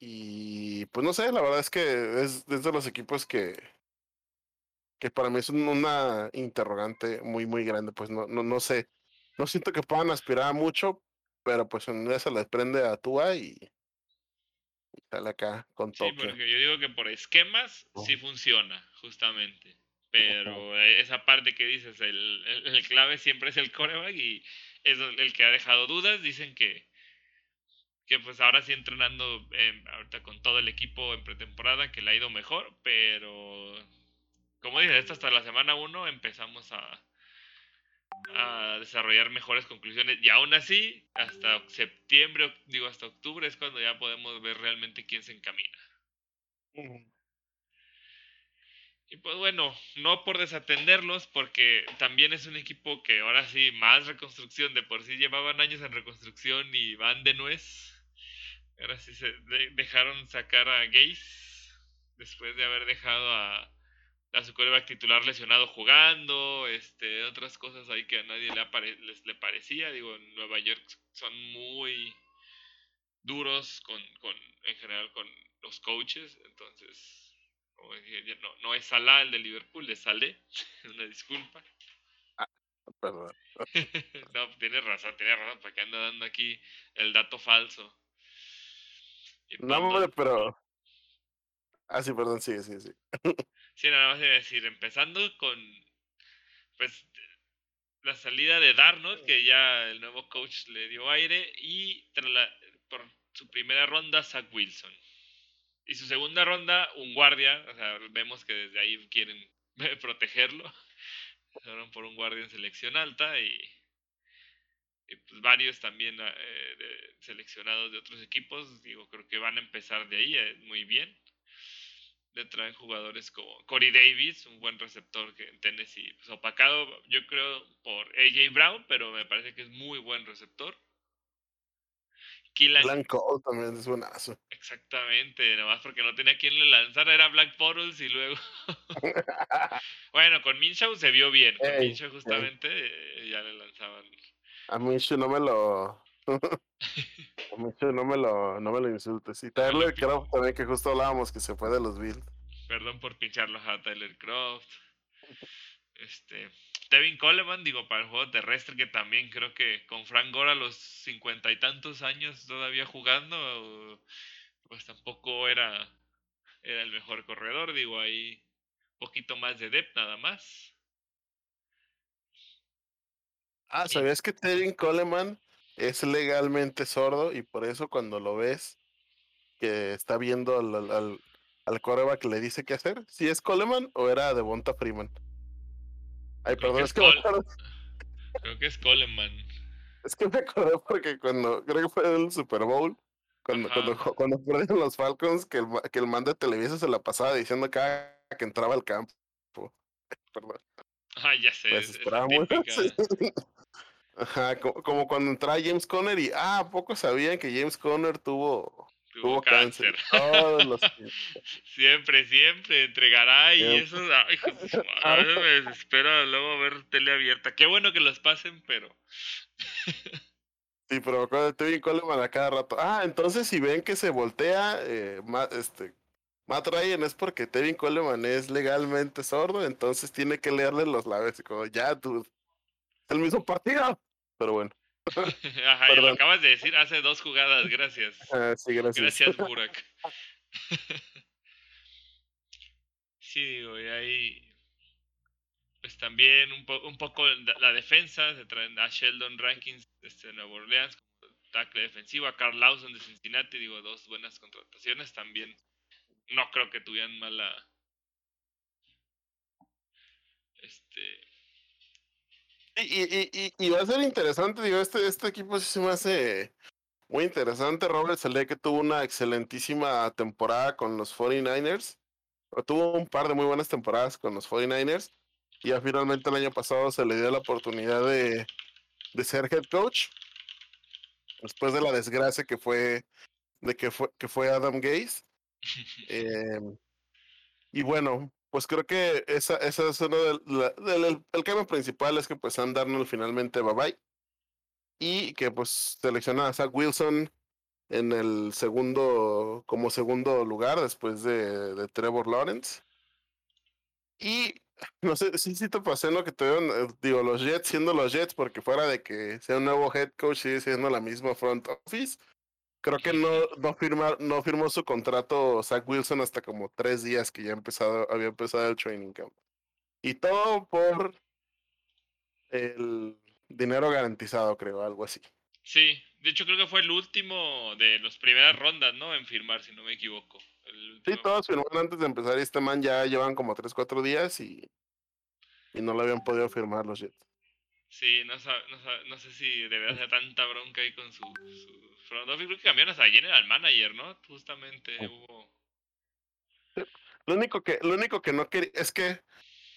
Y pues no sé, la verdad es que es, de los equipos que, que para mí es una interrogante muy, muy grande. Pues no, no, no sé, no siento que puedan aspirar a mucho, pero pues en un día se les prende a Tua y, y sale acá con Sí, toque. porque yo digo que por esquemas sí funciona, justamente. Pero esa parte que dices, el, el, clave siempre es el coreback y es el que ha dejado dudas. Dicen que, que pues ahora sí entrenando ahorita con todo el equipo en pretemporada, que le ha ido mejor, pero como dices, esto hasta la semana 1 empezamos a, a desarrollar mejores conclusiones. Y aún así, hasta septiembre, digo hasta octubre es cuando ya podemos ver realmente quién se encamina. Y pues bueno, no por desatenderlos, porque también es un equipo que ahora sí, más reconstrucción, de por sí llevaban años en reconstrucción y van de nuez. Ahora sí se dejaron sacar a Gaze después de haber dejado a, a su coreback titular lesionado jugando, este, otras cosas ahí que a nadie le, les, le parecía. Digo, en Nueva York son muy duros con, con, en general con los coaches, entonces, como dije, no, no es Salah el de Liverpool, es Saleh, *laughs* una disculpa. Ah, perdón. *laughs* no, tiene razón, tiene razón, porque anda dando aquí el dato falso. No, hombre, pero... Ah, sí, perdón, sí, sí, sí. Sí, nada más a decir, empezando con pues la salida de Darnold, que ya el nuevo coach le dio aire, y por su primera ronda, Zach Wilson. Y su segunda ronda, un guardia, o sea, vemos que desde ahí quieren *laughs* protegerlo. Fueron por un guardia en selección alta y, pues varios también eh, seleccionados de otros equipos. Digo, creo que van a empezar de ahí eh, muy bien le traen jugadores como Corey Davis, un buen receptor que en Tennessee, pues opacado yo creo por AJ Brown, pero me parece que es muy buen receptor. Blank Cole también es buenazo. Exactamente, nomás porque no tenía quien le lanzara, era Black Portals y luego. *laughs* *laughs* bueno, con Minshew se vio bien. Con Minshew justamente eh, ya le lanzaban. A Minshew no me lo. *laughs* no me lo, no me lo insultes. Y Tyler Croft también, que justo hablábamos que se fue de los Bills. Perdón por pincharlo a Tyler Croft. Este, Tevin Coleman, digo, para el juego terrestre, que también creo que con Frank Gore a los cincuenta y tantos años todavía jugando, pues tampoco era, era el mejor corredor, digo, ahí poquito más de depth nada más. Ah, ¿sabías que Tevin Coleman es legalmente sordo y por eso cuando lo ves que está viendo al, al, al coreback le dice qué hacer, si es Coleman o era de Bonta Freeman. Ay, perdón, es, que *laughs* Creo que es Coleman. Es que me acordé porque cuando, creo que fue en el Super Bowl, cuando, cuando, *laughs* cuando perdieron los Falcons, que el, que el man de Televisa se la pasaba diciendo cada que entraba al campo. *laughs* Perdón. Ah, ya sé. Es, Ajá, como, cuando entraba James Conner y, ah, poco sabían que James Conner tuvo, tuvo, cáncer. *laughs* siempre, siempre entregará y eso, *laughs* a veces me desespera luego ver tele abierta. Qué bueno que los pasen, pero... *laughs* sí, pero cuando Tevin Coleman a cada rato. Ah, entonces si ven que se voltea, eh, este, Matt Ryan es porque Tevin Coleman es legalmente sordo, entonces tiene que leerle los labios y como, ya, tú, el mismo partido pero bueno. *laughs* Ajá, lo acabas de decir hace dos jugadas, gracias. *laughs* Ah, sí, gracias. Gracias, *laughs* Burak. sí, digo, y ahí. Pues también un, un poco la defensa, se traen a Sheldon Rankins de Nueva Orleans como tackle defensivo, a Carl Lawson de Cincinnati, digo, dos buenas contrataciones también. No creo que tuvieran mala. Este y, y, va a ser interesante, digo, este, este equipo sí se me hace muy interesante. Robert Saleh que tuvo una excelentísima temporada con los 49ers. tuvo un par de muy buenas temporadas con los 49ers. Y ya finalmente el año pasado se le dio la oportunidad de, de ser head coach. Después de la desgracia que fue de que fue, que fue Adam Gaze. *laughs* Em, y bueno, pues creo que esa, esa es uno del, el cambio principal es que pues Sam Darnold finalmente bye bye. Y que pues selecciona a Zach Wilson en el segundo como segundo lugar después de, de Trevor Lawrence. Y no sé si sí, te pasé lo que tuvieron eh, digo los Jets siendo los Jets porque fuera de que sea un nuevo head coach sigue siendo la misma front office Creo que no, no, firma, no firmó su contrato Zach Wilson hasta como tres días que ya empezado, había empezado el training camp. Y todo por el dinero garantizado, creo, algo así. Sí, de hecho creo que fue el último de las primeras rondas, ¿no? En firmar, si no me equivoco. Sí, todos firmaron antes de empezar y este man ya llevan como 3, 4 días y, y no lo habían podido firmar los Jets. Sí, no, no, no sé si debe hacer tanta bronca ahí con su, su front office. Creo que cambiaron hasta General Manager, ¿no? Justamente hubo... Lo único que, lo único que no quería es que,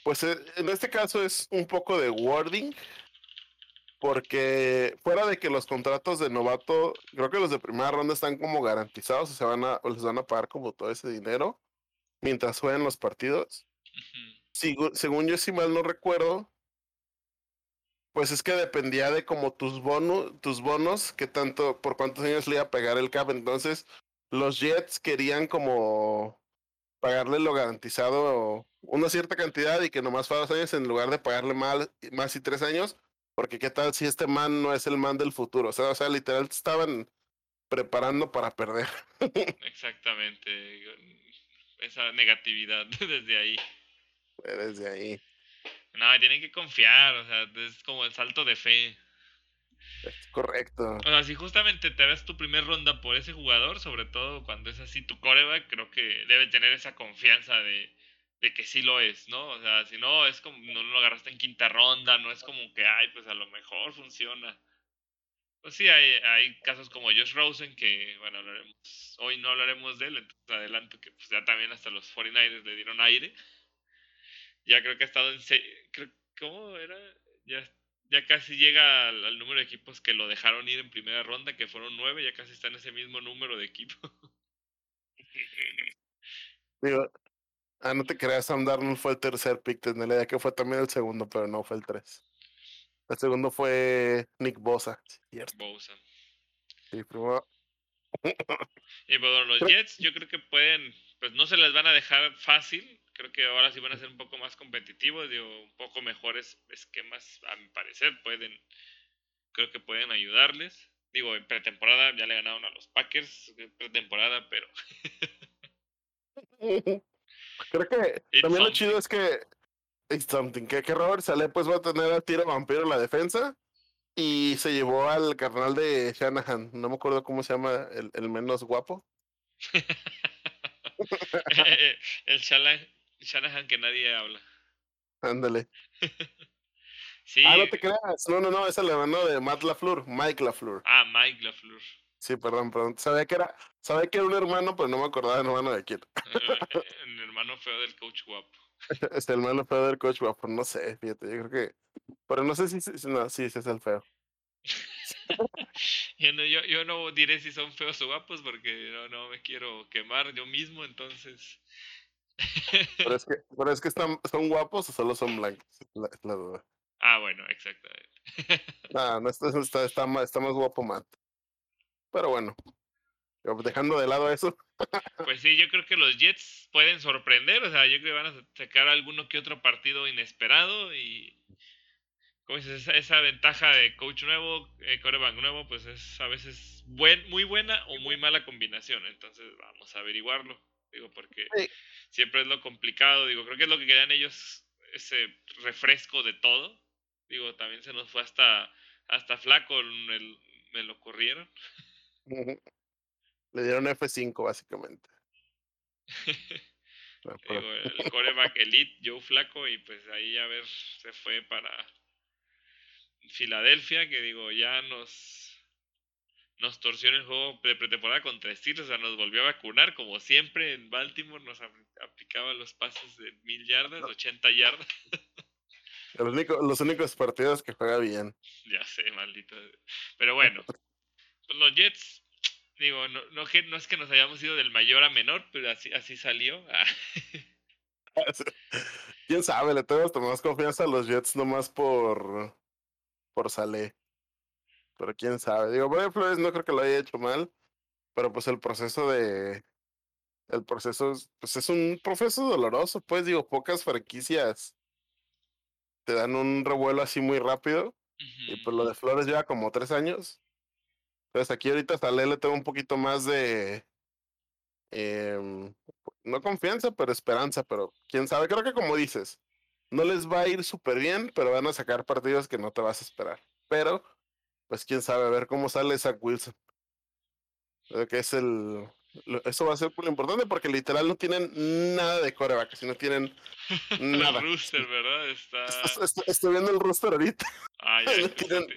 pues eh, en este caso es un poco de wording, porque fuera de que los contratos de novato, creo que los de primera ronda están como garantizados, o se van a, o les van a pagar como todo ese dinero mientras jueguen los partidos. según yo, si mal no recuerdo, pues es que dependía de como tus bonos, tus bonos, que tanto, por cuántos años le iba a pegar el cap. Entonces, los Jets querían como pagarle lo garantizado una cierta cantidad y que nomás fuera dos años en lugar de pagarle más, más y tres años, porque qué tal si este man no es el man del futuro. O sea, o sea literal estaban preparando para perder. *laughs* Exactamente. Esa negatividad *laughs* desde ahí. Desde ahí. No, tienen que confiar, o sea, es como el salto de fe. Es correcto. O sea, si justamente te ves tu primer ronda por ese jugador, sobre todo cuando es así tu coreback, creo que debe tener esa confianza de, de que sí lo es, ¿no? O sea, si no, es como, no lo agarraste en quinta ronda, no es como que, ay, pues a lo mejor funciona. Pues sí, hay, hay casos como Josh Rosen, que, bueno, hablaremos, hoy no hablaremos de él, entonces adelanto que pues ya también hasta los 49ers le dieron aire ya creo que ha estado en... Creo, ¿Cómo era? Ya, ya casi llega al, número de equipos que lo dejaron ir en primera ronda, que fueron nueve, ya casi está en ese mismo número de equipos. *laughs* Digo, ah, no te creas, Sam Darnold fue el tercer pick, la idea que fue también el segundo, pero no fue el tres. El segundo fue Nick Bosa, cierto. Bosa. Sí, pero... y bueno, los Jets yo creo que pueden, pues no se les van a dejar fácil, creo que ahora sí van a ser un poco más competitivos, digo, un poco mejores esquemas, a mi parecer, pueden, creo que pueden ayudarles. Digo, en pretemporada ya le ganaron a los Packers, pretemporada, pero... *laughs* creo que también lo chido es que something, que, que Robert Sale pues va a tener a tiro vampiro en la defensa y se llevó al carnal de Shanahan, no me acuerdo cómo se llama el, el menos guapo. *laughs* el Shanahan, Shanahan que nadie habla. Ándale. *laughs* sí. Ah, no te creas. No, no, no, es el hermano de Matt LaFleur, Mike LaFleur. Ah, Mike LaFleur. Sí, perdón, perdón. Sabía que era, sabía que era un hermano, pero no me acordaba del hermano de quién. el hermano feo del coach guapo. *laughs* Es el hermano feo del coach guapo, no sé, fíjate, yo creo que. Pero no sé si, si no, sí, sí es el feo. *laughs* yo, no, yo, yo, no diré si son feos o guapos porque no, no me quiero quemar yo mismo, entonces pero es *laughs* que, pero es que están, son guapos o solo son blancos, la, la duda. Ah, bueno, exactamente. *laughs* ah, no, está, está, está, más, está más guapo Matt. Pero bueno, dejando de lado eso. pues sí, yo creo que los Jets pueden sorprender, o sea, yo creo que van a sacar alguno que otro partido inesperado y como dices, esa, ventaja de coach nuevo, eh, coreback nuevo, pues es a veces buen, muy buena o muy mala combinación, entonces vamos a averiguarlo. Digo, porque siempre es lo complicado. Digo, creo que es lo que querían ellos, ese refresco de todo. Digo, también se nos fue hasta, hasta flaco, me, lo corrieron. Le dieron F5, básicamente. *laughs* Digo, el coreback *laughs* elite, Joe Flaco, y pues ahí a ver, se fue para Filadelfia, que digo, ya nos nos torció en el juego de pretemporada contra Steelers, o sea, nos volvió a vacunar, como siempre en Baltimore nos aplicaba los pases de mil yardas, ochenta 80 yardas. *laughs* Los, los únicos partidos que juega bien. Ya sé, maldito. Pero bueno, pues los Jets, digo, no, no, no es que nos hayamos ido del mayor a menor, pero así, así salió. *laughs* *laughs* Quién sabe, le tenemos más confianza a los Jets nomás por, por Saleh pero quién sabe. Digo, Brian Flores no creo que lo haya hecho mal, pero pues el proceso de. El proceso pues es un proceso doloroso, pues digo, pocas franquicias te dan un revuelo así muy rápido. Y pues lo de Flores lleva como tres años. Entonces aquí ahorita hasta le tengo un poquito más de, em, no confianza, pero esperanza, pero quién sabe, creo que como dices, no les va a ir súper bien, pero van a sacar partidos que no te vas a esperar. Pero, pues quién sabe, a ver cómo sale Zach Wilson. Creo que es el, eso va a ser lo importante porque literal no tienen nada de coreback, si no tienen *laughs* nada. el rooster, ¿verdad? Está... Estoy, viendo el rooster ahorita. Ah, *laughs* ya, no tienen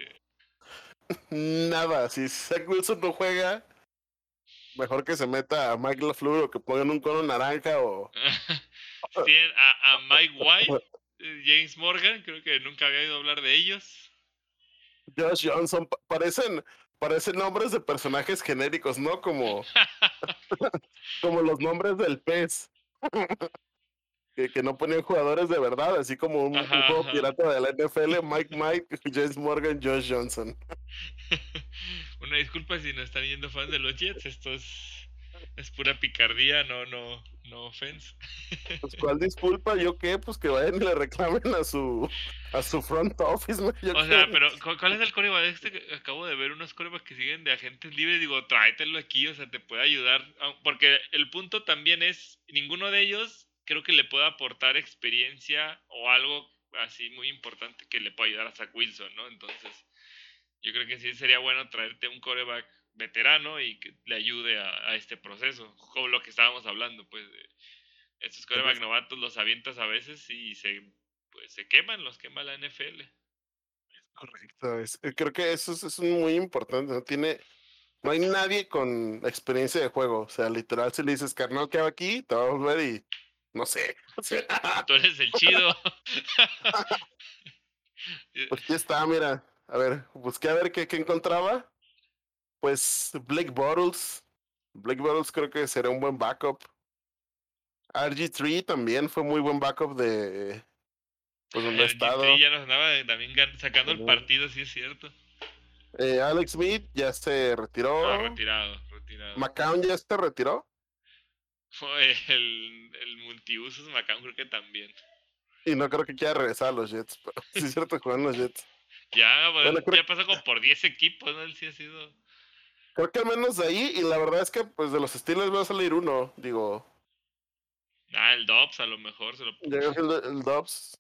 nada. Si Zach Wilson no juega, mejor que se meta a Mike LaFleur o que pongan un cono naranja o... *laughs* Tienen a, a Mike White, eh, James Morgan, creo que nunca había oído hablar de ellos. Josh Johnson, parecen parecen nombres de personajes genéricos, ¿no? Como, *laughs* *laughs* como los nombres del pez. *laughs* que, que, no ponían jugadores de verdad, así como un, juego pirata de la NFL, Mike Mike, James Morgan, Josh Johnson. Una disculpa si no están yendo fans de los Jets, esto es, es pura picardía, no, no, no offense. Pues cuál disculpa, yo qué, pues que vayan y le reclamen a su a su front office, O sea, pero ¿cuál es el coreback? Este acabo de ver unos corebacks que siguen de agentes libres, digo, tráetelo aquí, o sea, te puede ayudar, porque el punto también es, ninguno de ellos creo que le pueda aportar experiencia o algo así muy importante que le pueda ayudar a Zach Wilson, ¿no? Entonces, yo creo que sí sería bueno traerte un coreback veterano y que le ayude a, este proceso, como lo que estábamos hablando, pues de estos coreback novatos los avientas a veces y se, pues, se queman, los quema la NFL. Correcto, eh, creo que eso es, muy importante, no tiene, no hay nadie con experiencia de juego, o sea, literal si le dices, carnal, ¿qué hago aquí? Te vamos a ver y no sé. Tú eres el chido. *laughs* pues aquí está, mira, a ver, busqué a ver qué, qué encontraba pues Blake Bottles. Blake Bottles creo que será un buen backup. RG3 también fue muy buen backup de pues donde ha estado. RG3 ya nos andaba también sacando el partido, sí es cierto. Eh, Alex Smith ya se retiró. Ah, retirado, retirado. McCown ya se retiró. El, el multiusos McCown creo que también. Y no creo que quiera regresar a los Jets, pero *laughs* sí es cierto que los Jets. Ya, bueno, ya pasó como por 10 equipos, ¿no? Él sí ha sido. Creo que al menos de ahí, y la verdad es que pues de los estilos va a salir uno, digo. Ah, el Dobbs a lo mejor se lo el, el Dobbs.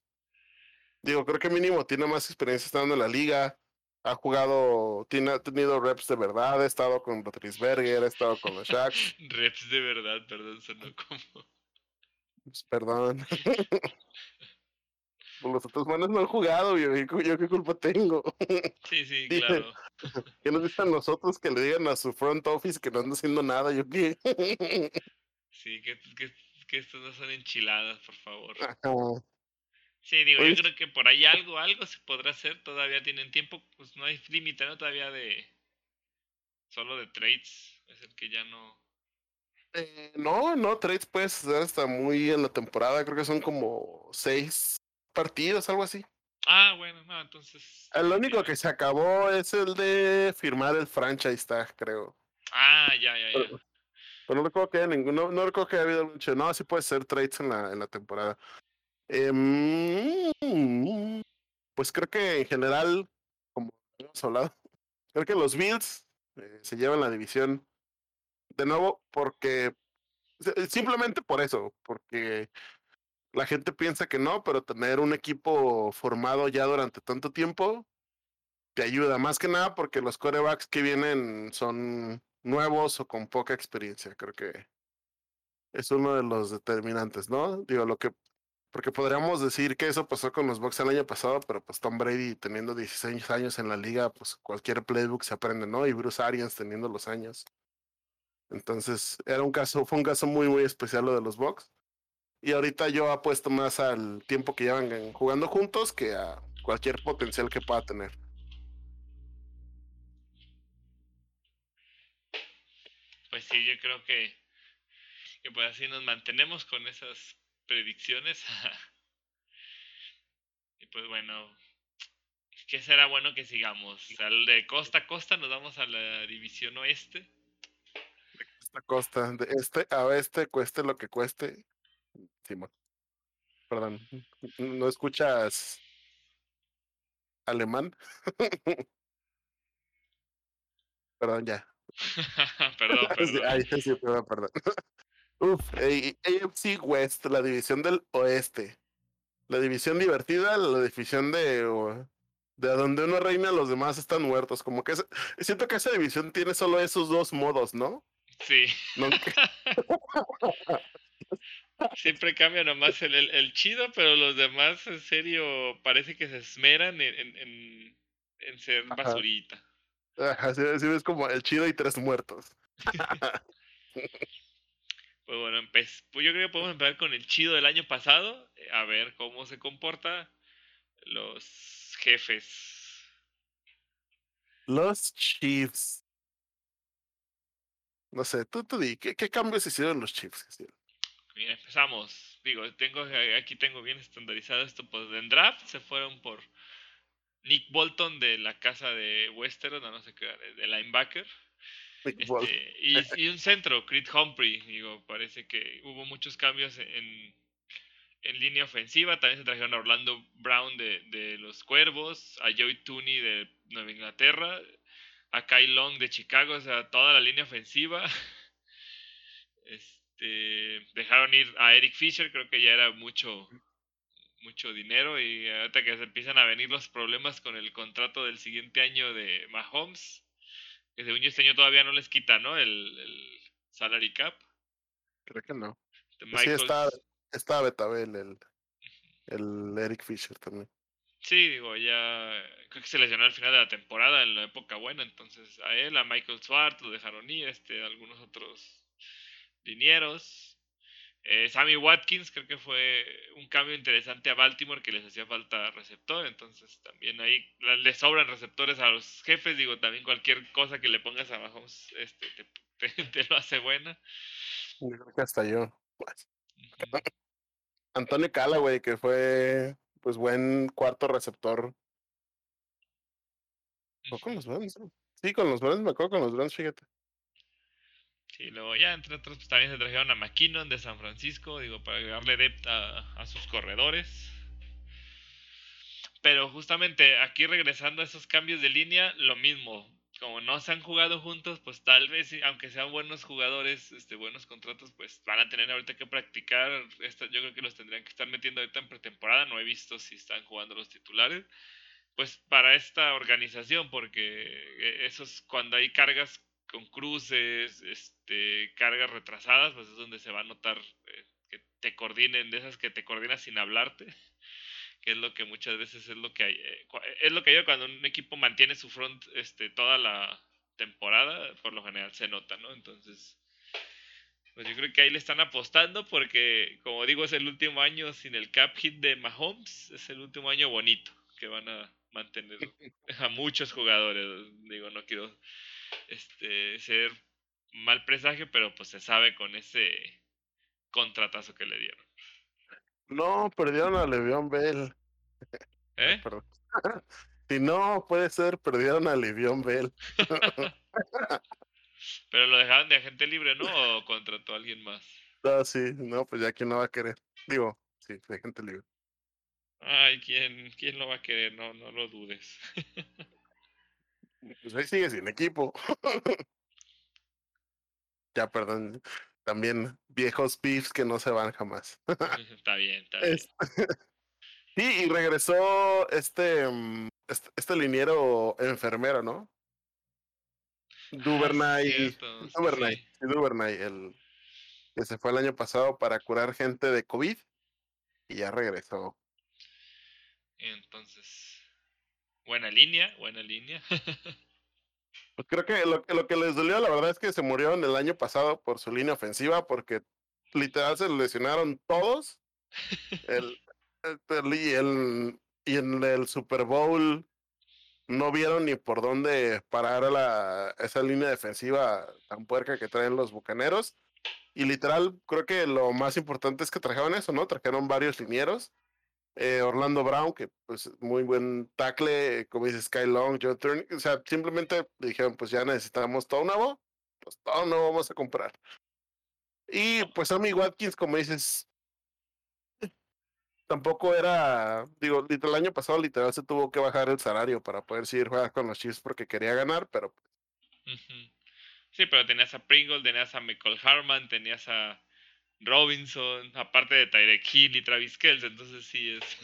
Digo, creo que mínimo tiene más experiencia estando en la liga. Ha jugado, tiene, ha tenido reps de verdad, ha estado con Berger, ha estado con los *laughs* Shacks. reps de verdad, perdón, sonó como. Pues, perdón. Por *laughs* los otros manos no han jugado, yo, yo, qué culpa tengo. Sí, sí, *laughs* claro. *laughs* ¿Qué nos dicen nosotros que le digan a su front office que no anda haciendo nada? ¿Yo qué? *laughs* Sí, que, que, que estos no son enchiladas, por favor. Sí, digo, yo creo que por ahí algo, algo se podrá hacer, todavía tienen tiempo, pues no hay límite, ¿no? Todavía de... Solo de trades, es el que ya no... Eh, no, no, trades puedes hacer hasta muy en la temporada, creo que son como seis partidos, algo así. Ah, bueno, no, entonces. El único que se acabó es el de firmar el franchise tag, creo. Ah, ya, ya, ya. Pero, no recuerdo que haya ninguno, no recuerdo que haya habido mucho. No, sí puede ser trades en la, en la temporada. Em, pues creo que en general, como hemos hablado, *laughs* creo que los Bills eh, se llevan la división de nuevo porque simplemente por eso, porque la gente piensa que no, pero tener un equipo formado ya durante tanto tiempo te ayuda, más que nada porque los corebacks que vienen son nuevos o con poca experiencia, creo que es uno de los determinantes, ¿no? Digo, lo que, porque podríamos decir que eso pasó con los Bucks el año pasado, pero pues Tom Brady teniendo 16 años en la liga, pues cualquier playbook se aprende, ¿no? Y Bruce Arians teniendo los años. Entonces, era un caso, fue un caso muy, muy especial lo de los Bucks. Y ahorita yo apuesto más al tiempo que llevan jugando juntos que a cualquier potencial que pueda tener. Pues sí, yo creo que, que pues así nos mantenemos con esas predicciones. *laughs* y pues bueno, ¿qué será bueno que sigamos? Al de costa a costa nos vamos a la división oeste. De costa a costa, de este a oeste, cueste lo que cueste. Simón. Perdón, ¿no escuchas alemán? *laughs* Perdón, ya. *laughs* *laughs* perdón, perdón. Ay, sí, perdón, perdón. Uf, AFC West, la división del oeste. La división divertida, la división de, de donde uno reina, los demás están muertos. Como que siento que esa división tiene solo esos dos modos, ¿no? Sí. Siempre cambia nomás el, el, chido, pero los demás, en serio, parece que se esmeran en, en, en ser basurita. Así, es como el chido y tres muertos. *laughs* pues bueno, pues yo creo que podemos empezar con el chido del año pasado, eh, a ver cómo se comporta los jefes. Los Chiefs. No sé, tú, tú di, ¿qué, qué cambios hicieron los Chiefs? Mira, empezamos. Digo, tengo aquí tengo bien estandarizado esto, pues en draft se fueron por Nick Bolton de la casa de Westeros, no, sé qué, de linebacker. Este, y, un centro, Creed Humphrey. Digo, parece que hubo muchos cambios en, en línea ofensiva. También se trajeron a Orlando Brown de, de los Cuervos, a Joey Tooney de Nueva Inglaterra, a Kyle Long de Chicago, o sea, toda la línea ofensiva. *laughs* Este, dejaron ir a Eric Fisher, creo que ya era mucho mucho dinero y ahorita que se empiezan a venir los problemas con el contrato del siguiente año de Mahomes, que según yo este año todavía no les quita, ¿no? El, salary cap. Creo que no. Sí, está, está Betabel, el, el Eric Fisher también. Sí, digo, ya creo que se lesionó al final de la temporada, en la época buena, entonces a él, a Michael Swartz, lo dejaron ir, este, algunos otros linieros. Eh, Sammy Watkins creo que fue un cambio interesante a Baltimore que les hacía falta receptor, entonces también ahí le sobran receptores a los jefes, digo, también cualquier cosa que le pongas abajo este, *laughs* te, lo hace buena. Creo que hasta yo. Antonio Callaway, que fue pues buen cuarto receptor. ¿O con los Browns? Sí, con los Browns, me acuerdo con los Browns, fíjate. Sí, luego ya entre otros pues, también se trajeron a McKinnon de San Francisco, digo, para darle depth a, sus corredores. Pero justamente aquí regresando a esos cambios de línea, lo mismo. Como no se han jugado juntos, pues tal vez, aunque sean buenos jugadores, este, buenos contratos, pues van a tener ahorita que practicar. yo creo que los tendrían que estar metiendo ahorita en pretemporada. No he visto si están jugando los titulares. Pues para esta organización, porque eh, esos cuando hay cargas con cruces, este, cargas retrasadas, pues es donde se va a notar eh, que te coordinen, de esas que te coordinas sin hablarte, *laughs* que es lo que muchas veces es lo que hay, eh, es lo que hay cuando un equipo mantiene su front este, toda la temporada, por lo general se nota, ¿no? Entonces, pues yo creo que ahí le están apostando porque, como digo, es el último año sin el cap hit de Mahomes, es el último año bonito que van a mantener *laughs* a muchos jugadores. Digo, no quiero este, ser mal presagio, pero pues se sabe con ese contratazo que le dieron. No, perdieron a Le'Veon Bell. *laughs* ¿Eh? *laughs* si no, puede ser, perdieron a Le'Veon Bell. *laughs* pero lo dejaron de agente libre, ¿no? ¿O contrató a alguien más? No, sí, no, pues ya quién no va a querer. Digo, sí, de agente libre. Ay, ¿quién, quién lo va a querer? No, no lo dudes. Pues ahí sigue sin equipo. Ya, perdón. También viejos beefs que no se van jamás. está bien, está bien. *laughs* Sí, y regresó este, mm, este, este, liniero enfermero, ¿no? Ah, Duvernay. Duvernay, Duvernay, el que se fue el año pasado para curar gente de COVID y ya regresó. Entonces, Buena línea, buena línea. *laughs* pues creo que lo, que les dolió, la verdad es que se murió en el año pasado por su línea ofensiva, porque literal se lesionaron todos. el, y, el, y en el Super Bowl no vieron ni por dónde parar la, esa línea defensiva tan puerca que traen los bucaneros. Y literal, creo que lo más importante es que trajeron eso, ¿no? Trajeron varios linieros eh, Orlando Brown, que pues muy buen tackle, como dice Sky Long, Joe Turner, o sea, simplemente dijeron, pues ya necesitamos todo nuevo, pues todo nuevo vamos a comprar. Y pues Sammy Watkins, como dices, tampoco era, digo, el año pasado literal se tuvo que bajar el salario para poder seguir jugando con los Chiefs porque quería ganar, pero Sí, pero tenías a Pringle, tenías a Michael Harman, tenías a Robinson, aparte de Tyrek Hill y Travis Kelce, entonces sí es.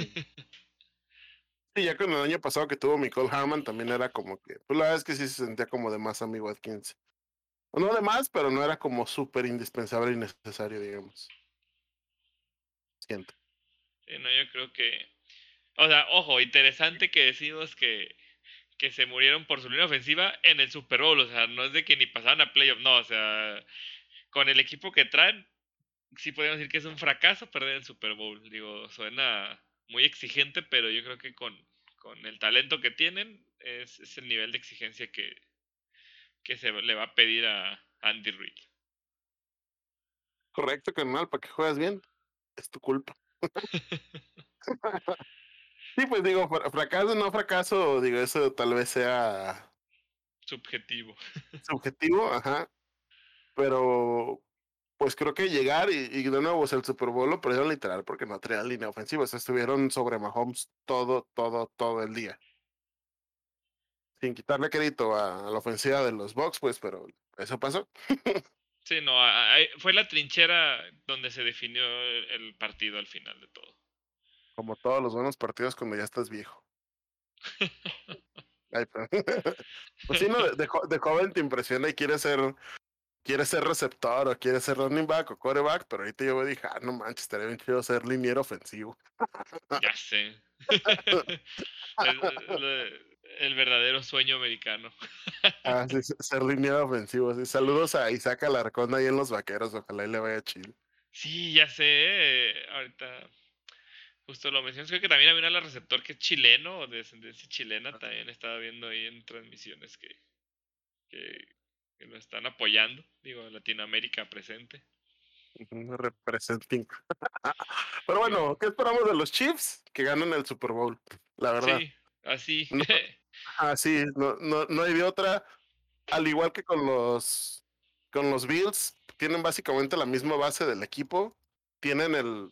Sí, ya con el año pasado que tuvo Nicole Harman también era como que, pues la verdad es que sí se sentía como de más amigo Watkins. O no de más, pero no era como súper indispensable y necesario, digamos. Siento. Sí, no, yo creo que. O sea, ojo, interesante que decimos que, que se murieron por su línea ofensiva en el Super Bowl. O sea, no es de que ni pasaban a playoff, no. O sea, con el equipo que traen, sí podemos decir que es un fracaso perder el Super Bowl. Digo, suena muy exigente, pero yo creo que con, con el talento que tienen es, es, el nivel de exigencia que, que se le va a pedir a Andy Reid. Correcto, carnal, para que juegas bien, es tu culpa. *laughs* sí, pues digo, fracaso, no fracaso, digo, eso tal vez sea subjetivo. *laughs* subjetivo, ajá. Pero pues creo que llegar y, y de nuevo el Super Bowl lo perdieron literal porque no traían línea ofensiva. O estuvieron sobre Mahomes todo, todo, todo el día. Sin quitarle crédito a, a la ofensiva de los Bucks, pues, pero eso pasó. *laughs* sí, no, fue la trinchera donde se definió el partido al final de todo. Como todos los buenos partidos cuando ya estás viejo. *laughs* Ay, *laughs* pues sí, no, de, de, joven te impresiona y quieres ser quiere ser receptor o quiere ser running back o quarterback, pero ahorita yo dije, ah, no manches, estaría bien chido ser liniero ofensivo. Ya sé. *laughs* el, el, verdadero sueño americano. ah, sí, ser liniero ofensivo. Sí. Saludos a Isaac Alarcón ahí en los vaqueros, ojalá y le vaya chido. Sí, ya sé. Eh, ahorita justo lo mencionas. Creo que también había una receptor que es chileno o de descendencia chilena. También estaba viendo ahí en transmisiones que, que que lo están apoyando, digo, Latinoamérica presente. Representing. *laughs* Pero bueno, ¿qué esperamos de los Chiefs? Que ganen el Super Bowl, la verdad. Sí, así. No, *laughs* así, no, no, no hay de otra. Al igual que con los con los Bills, tienen básicamente la misma base del equipo. Tienen el,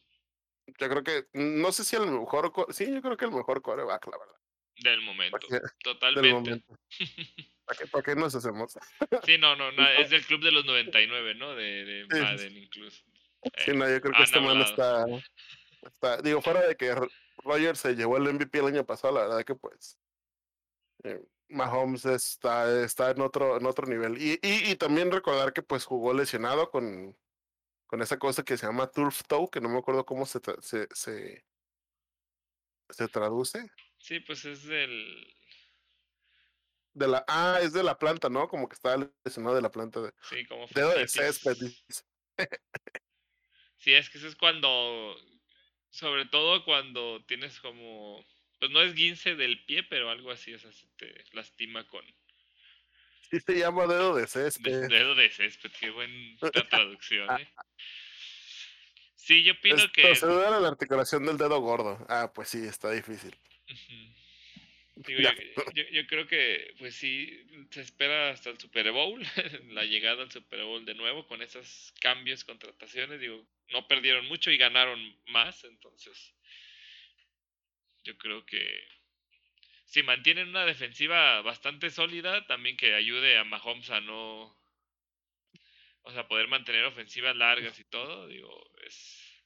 yo creo que, no sé si el mejor, sí, yo creo que el mejor coreback, la verdad. Del momento, totalmente. Del momento. *laughs* ¿Para qué, nos hacemos? *laughs* Sí, no, no, no, es del club de los 99, ¿no? De, de Madden incluso. Sí, no, yo creo que este man está, está, digo, fuera de que Roger se llevó el MVP el año pasado, la verdad que pues eh, Mahomes está, está en otro, en otro nivel. Y, y, y, también recordar que pues jugó lesionado con, con esa cosa que se llama turf toe, que no me acuerdo cómo se, se, se, se traduce. Sí, pues es del de la, ah, es de la planta, ¿no? Como que está lesionado de la planta. De, sí, como dedo de césped. sí, es que eso es cuando, sobre todo cuando tienes como, pues no es guince del pie, pero algo así, o sea, se te lastima con... Sí, se llama dedo de césped. dedo de césped, qué buena *laughs* traducción, ¿eh? Sí, yo opino que... Se duele la articulación del dedo gordo. Ah, pues sí, está difícil. Digo, yo, yo, creo que, pues sí, se espera hasta el Super Bowl, *laughs* la llegada al Super Bowl de nuevo, con esos cambios, contrataciones. Digo, no perdieron mucho y ganaron más, entonces yo creo que si mantienen una defensiva bastante sólida, también que ayude a Mahomes a no, o sea, poder mantener ofensivas largas y todo, digo, es,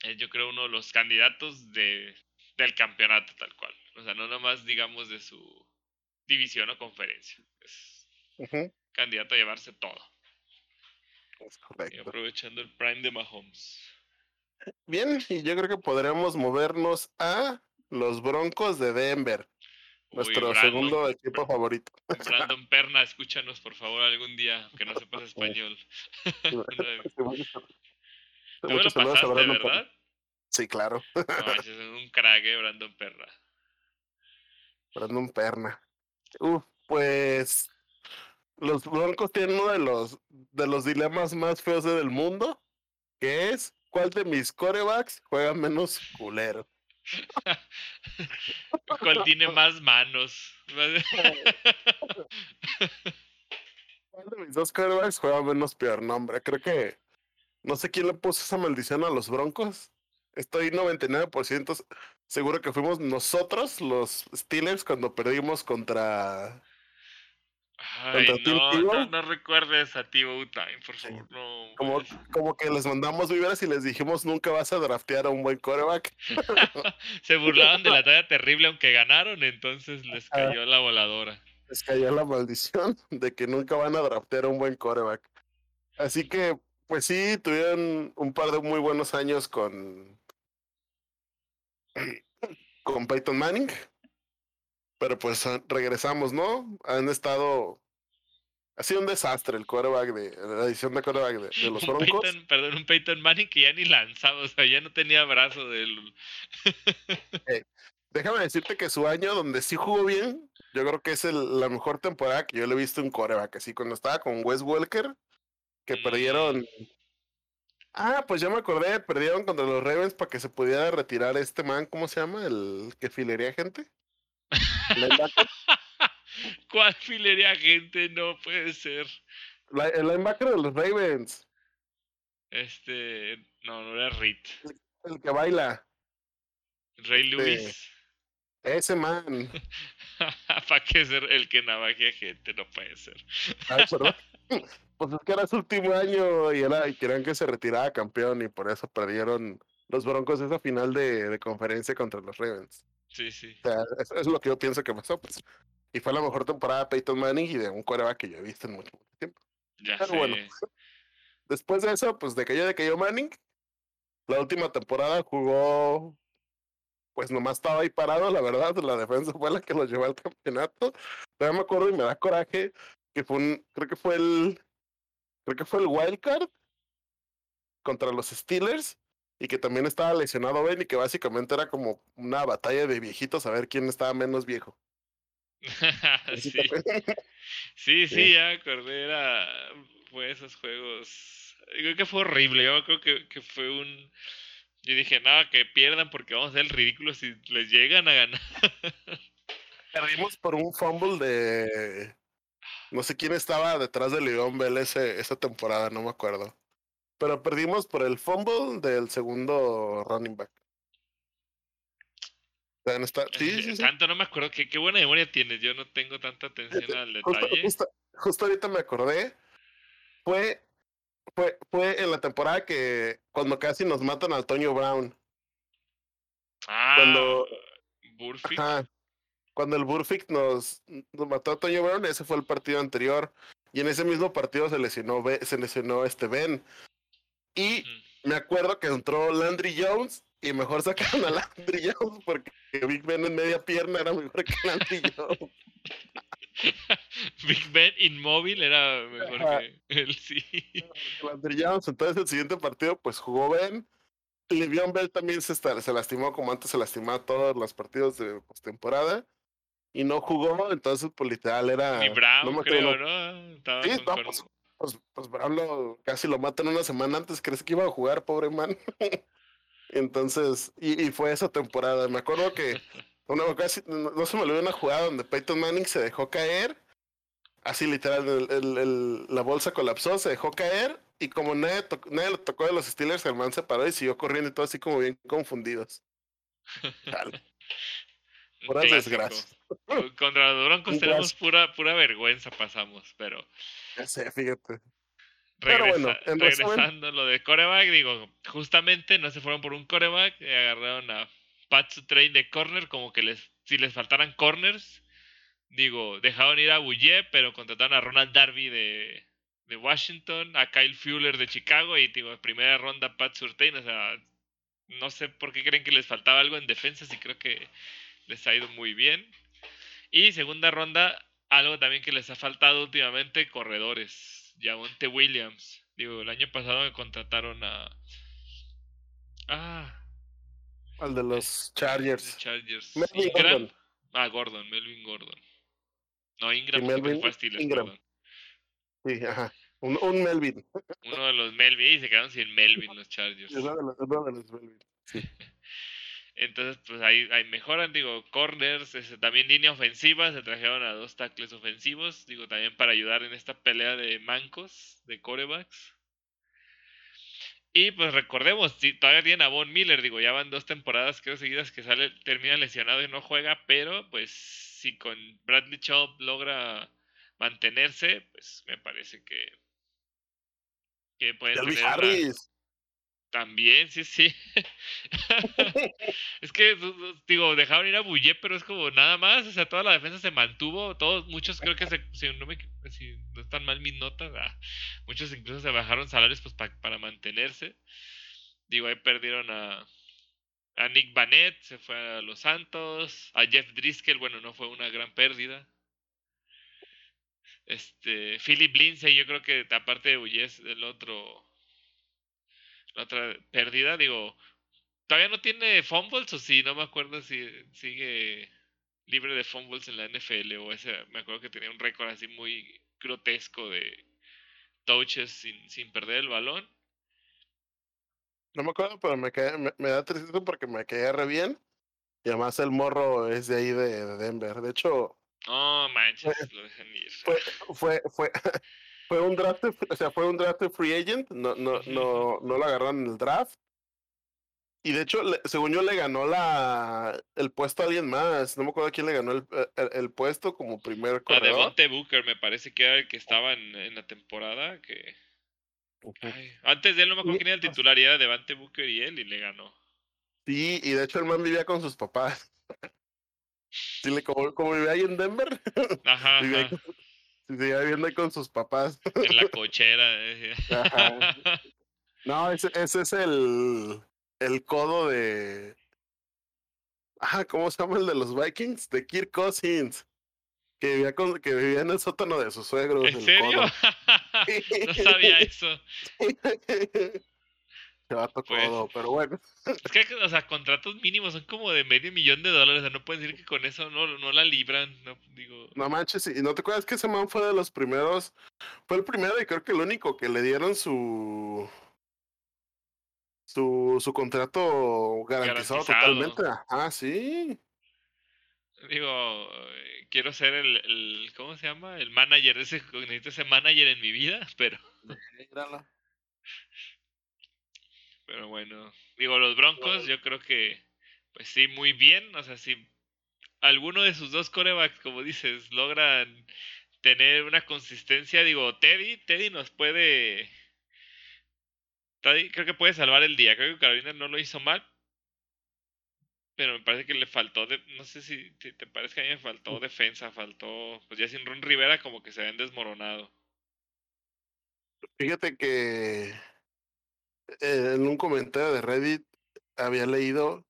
es yo creo uno de los candidatos de del campeonato tal cual. O sea, no nomás digamos de su división o conferencia. Es candidato a llevarse todo. Es correcto. Y aprovechando el prime de Mahomes. Bien, y yo creo que podríamos movernos a los Broncos de Denver. nuestro segundo equipo favorito. *laughs* Brandon Perna, escúchanos por favor algún día, que no sepas *laughs* español. Tú me lo pasaste, ¿verdad? Sí, claro. No, ese es un crack, eh, Brandon Perna. Brandon Perna. Uf, pues los Broncos tienen uno de los de los dilemas más feos del mundo, que es ¿cuál de mis corebacks juega menos culero? *laughs* ¿Cuál tiene más manos? *laughs* ¿Cuál de mis dos corebacks juega menos peor? nombre? creo que no sé quién le puso esa maldición a los Broncos, Estoy 99% seguro que fuimos nosotros, los Steelers, cuando perdimos contra Ay, no, no, recuerdes a Tivo Time, por favor. No, como, pues. como que les mandamos víveres y les dijimos nunca vas a draftear a un buen coreback. *laughs* Se burlaban de la *laughs* talla terrible aunque ganaron, entonces les cayó la voladora. Les cayó la maldición *laughs* de que nunca van a draftear a un buen coreback. Así que, pues sí, tuvieron un par de muy buenos años con, con Peyton Manning. Pero pues regresamos, ¿no? Han estado. Ha sido un desastre el quarterback de la edición de quarterback de, los Broncos. perdón, un Peyton Manning que ya ni lanzaba, o sea, ya no tenía brazo del. *laughs* déjame decirte que su año donde sí jugó bien, yo creo que es la mejor temporada que yo le he visto en quarterback. Así cuando estaba con Wes Welker, que perdieron. Ah, pues ya me acordé, perdieron contra los Ravens para que se pudiera retirar este man, ¿cómo se llama? El que filería gente. *laughs* ¿Cuál filería gente? No puede ser. el linebacker de los Ravens. Este. No, no era Reed. El, que baila. Ray este, Lewis. ese man. *laughs* ¿Para qué ser el que navajea gente? No puede ser. *laughs* Pues es que era su último año y, era, y querían que se retirara campeón y por eso perdieron los Broncos esa final de, de conferencia contra los Ravens. Sí, sí. O sea, eso es lo que yo pienso que pasó, pues. Y fue la mejor temporada de Peyton Manning y de un coreback que yo he visto en mucho, tiempo. Ya Pero bueno, después de eso, pues de que yo de que yo Manning, la última temporada jugó, pues nomás estaba ahí parado, la verdad, la defensa fue la que lo llevó al campeonato. Todavía me acuerdo y me da coraje que fue un, creo que fue el, creo que fue el wild card contra los Steelers y que también estaba lesionado Ben y que básicamente era como una batalla de viejitos a ver quién estaba menos viejo. *laughs* sí. sí, sí, ya acordé, era, fue esos juegos, creo que fue horrible, yo creo que, que fue un, yo dije, nada, que pierdan porque vamos a hacer el ridículo si les llegan a ganar. Perdimos por un fumble de, no sé quién estaba detrás de León Bell ese, esa temporada, no me acuerdo. Pero perdimos por el fumble del segundo running back. Sí, sí, Tanto no me acuerdo. ¿Qué, qué buena memoria tienes. Yo no tengo tanta atención al detalle. Justo, ahorita me acordé. Fue, fue, fue en la temporada que cuando casi nos matan a Antonio Brown. Ah, cuando, Burfict. Cuando el Burfict nos, nos mató a Antonio Brown, ese fue el partido anterior. Y en ese mismo partido se lesionó, se lesionó este Ben. Y me acuerdo que entró Landry Jones y mejor sacaron a Landry *laughs* Jones porque Big Ben en media pierna era mejor que Landry *laughs* Jones. Big Ben inmóvil era mejor que él, sí. Landry Jones, entonces el siguiente partido pues jugó Ben. Livion Bell también se, se lastimó como antes se lastimaba todos los partidos de postemporada y no jugó, entonces pues literal era... Ni Brown, no creo, ¿no? sí, no, pues, pues, pues Brown casi lo matan una semana antes, ¿crees que iba a jugar, pobre man? *laughs* Entonces, y, y, fue esa temporada. Me acuerdo que *laughs* una, casi, no, se me olvidó una jugada donde Peyton Manning se dejó caer, así literal, el, el, la bolsa colapsó, se dejó caer, y como nadie, nadie lo tocó de los Steelers, el man se paró y siguió corriendo y todo así como bien confundidos. *laughs* Puras desgracias. Contra los Broncos *laughs* tenemos pura, pura vergüenza, pasamos, pero. Ya sé, fíjate. pero bueno, regresando a lo de coreback, digo, justamente no se fueron por un coreback, agarraron a Pat Train de corner, como que les, si les faltaran corners, digo, dejaron ir a Bouye, pero contrataron a Ronald Darby de, de Washington, a Kyle Fuller de Chicago y digo, primera ronda Pat Surtain, o sea, no sé por qué creen que les faltaba algo en defensa, si creo que les ha ido muy bien. Y segunda ronda, algo también que les ha faltado últimamente, corredores. Yamonte Williams. Digo, el año pasado me contrataron a... Ah. Al de los Chargers. Chargers. Ingram. Ah, Gordon, Melvin Gordon. No, Ingram, Melvin, fue Ingram. Sí, ajá. Un, un, Melvin. Uno de los Melvin. Y se quedaron sin Melvin los Chargers. Uno de los, uno de los Melvin. Sí. Entonces, pues ahí, ahí mejoran, digo, corners, este, también línea ofensiva, se trajeron a dos tackles ofensivos, digo, también para ayudar en esta pelea de mancos, de corebacks. Y pues recordemos, todavía tienen a Von Miller, digo, ya van dos temporadas creo seguidas que sale, termina lesionado y no juega, pero pues si con Bradley Chubb logra mantenerse, pues me parece que, que tener Harris. También, sí, sí. *laughs* es que, du- du- digo, dejaron ir a Bouye, pero es como nada más, o sea, toda la defensa se mantuvo, todos, muchos creo que se, si no me, equi- si no están mal mis notas, ah, muchos incluso se bajaron salarios pues pa- para mantenerse. Digo, ahí perdieron a, a Nick Vanette, se fue a Los Santos, a Jeff Driscoll, bueno, no fue una gran pérdida. Este, Philip Lindsay, yo creo que aparte de es el otro, la otra pérdida, digo, todavía no tiene fumbles o sí, no me acuerdo si sigue libre de fumbles en la NFL o ese, me acuerdo que tenía un récord así muy grotesco de touches sin, sin perder el balón. No me acuerdo, pero me, cae- me, me da tristeza porque me caía re bien. Y además el morro es de ahí de, de Denver. De hecho, No manches, lo dejan ir. fue, fue, fue, fue un draft, o sea, fue un draft de free agent. No, no, no, no lo agarraron en el draft. Y de hecho, le- según yo, le ganó la el puesto a alguien más. No me acuerdo quién le ganó el, el, el puesto como primer A corredor. Devonte Booker me parece que era el que estaba en, en la temporada que... Ay, antes de él no me acuerdo quién era el titular y era Devante Booker y él y le ganó. Sí, y de hecho el man vivía con sus papás. *laughs* Sí, como, como vivía ahí en Denver, Ajá, *laughs* vivía, ahí ajá, vivía viviendo ahí con sus papás. en la *laughs* cochera. eh. *laughs* No, ese, ese es el, el codo de. Ah, ¿cómo se llama el de los Vikings? De Kirk Cousins. Que vivía, con, que vivía en el sótano de sus suegros. ¿En el serio? codo. *laughs* no sabía eso. Se va a Pues. codo, pero bueno. Es que, o sea, contratos mínimos son como de medio millón de dólares. O sea, no pueden decir que con eso no, no la libran. No, digo, No manches, y no te acuerdas que ese man fue de los primeros. Fue el primero y creo que el único que le dieron su. Su, su contrato garantizado, Garantizado. totalmente. Ah, sí. digo, quiero ser el, el, ¿cómo se llama? El manager, ese, necesito ese manager en mi vida, *laughs* pero. Pero bueno. Digo, los Broncos, yo creo que, pues sí, muy bien. O sea, si alguno de sus dos corebacks, como dices, logran tener una consistencia, digo, Teddy, Teddy nos puede, Teddy creo que puede salvar el día. Creo que Carolina no lo hizo mal. Pero me parece que le faltó, de, no sé si, si te parece que a mí me faltó defensa, faltó, pues ya sin Ron Rivera como que se habían desmoronado. Fíjate que eh, en un comentario de Reddit había leído,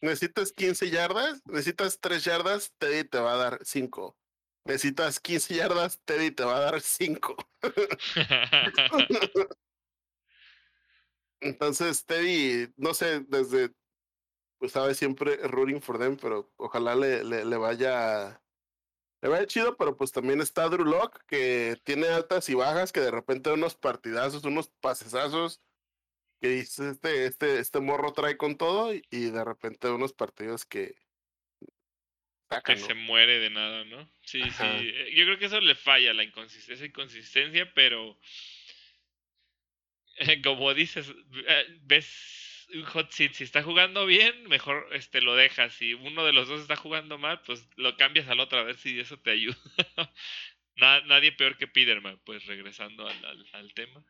necesitas 15 yardas, necesitas 3 yardas, Teddy te va a dar 5. Necesitas 15 yardas, Teddy te va a dar 5. *laughs* *laughs* Entonces, Teddy, no sé, desde, pues sabe siempre rooting for them, pero ojalá le, le, le vaya, le vaya chido, pero pues también está Drew Lock, que tiene altas y bajas, que de repente unos partidazos, unos pasesazos, que dice este, este, este morro trae con todo, y, de repente unos partidos que que se muere de nada, ¿no? Sí, Ajá. sí. eh, Yo creo que eso le falla, la inconsistencia, esa inconsistencia, pero *laughs* como dices, eh, ves un hot seat, si está jugando bien, mejor este lo dejas. Si uno de los dos está jugando mal, pues lo cambias al otro a ver si eso te ayuda. *laughs* Na- nadie peor que Peterman, pues regresando al, al, al tema.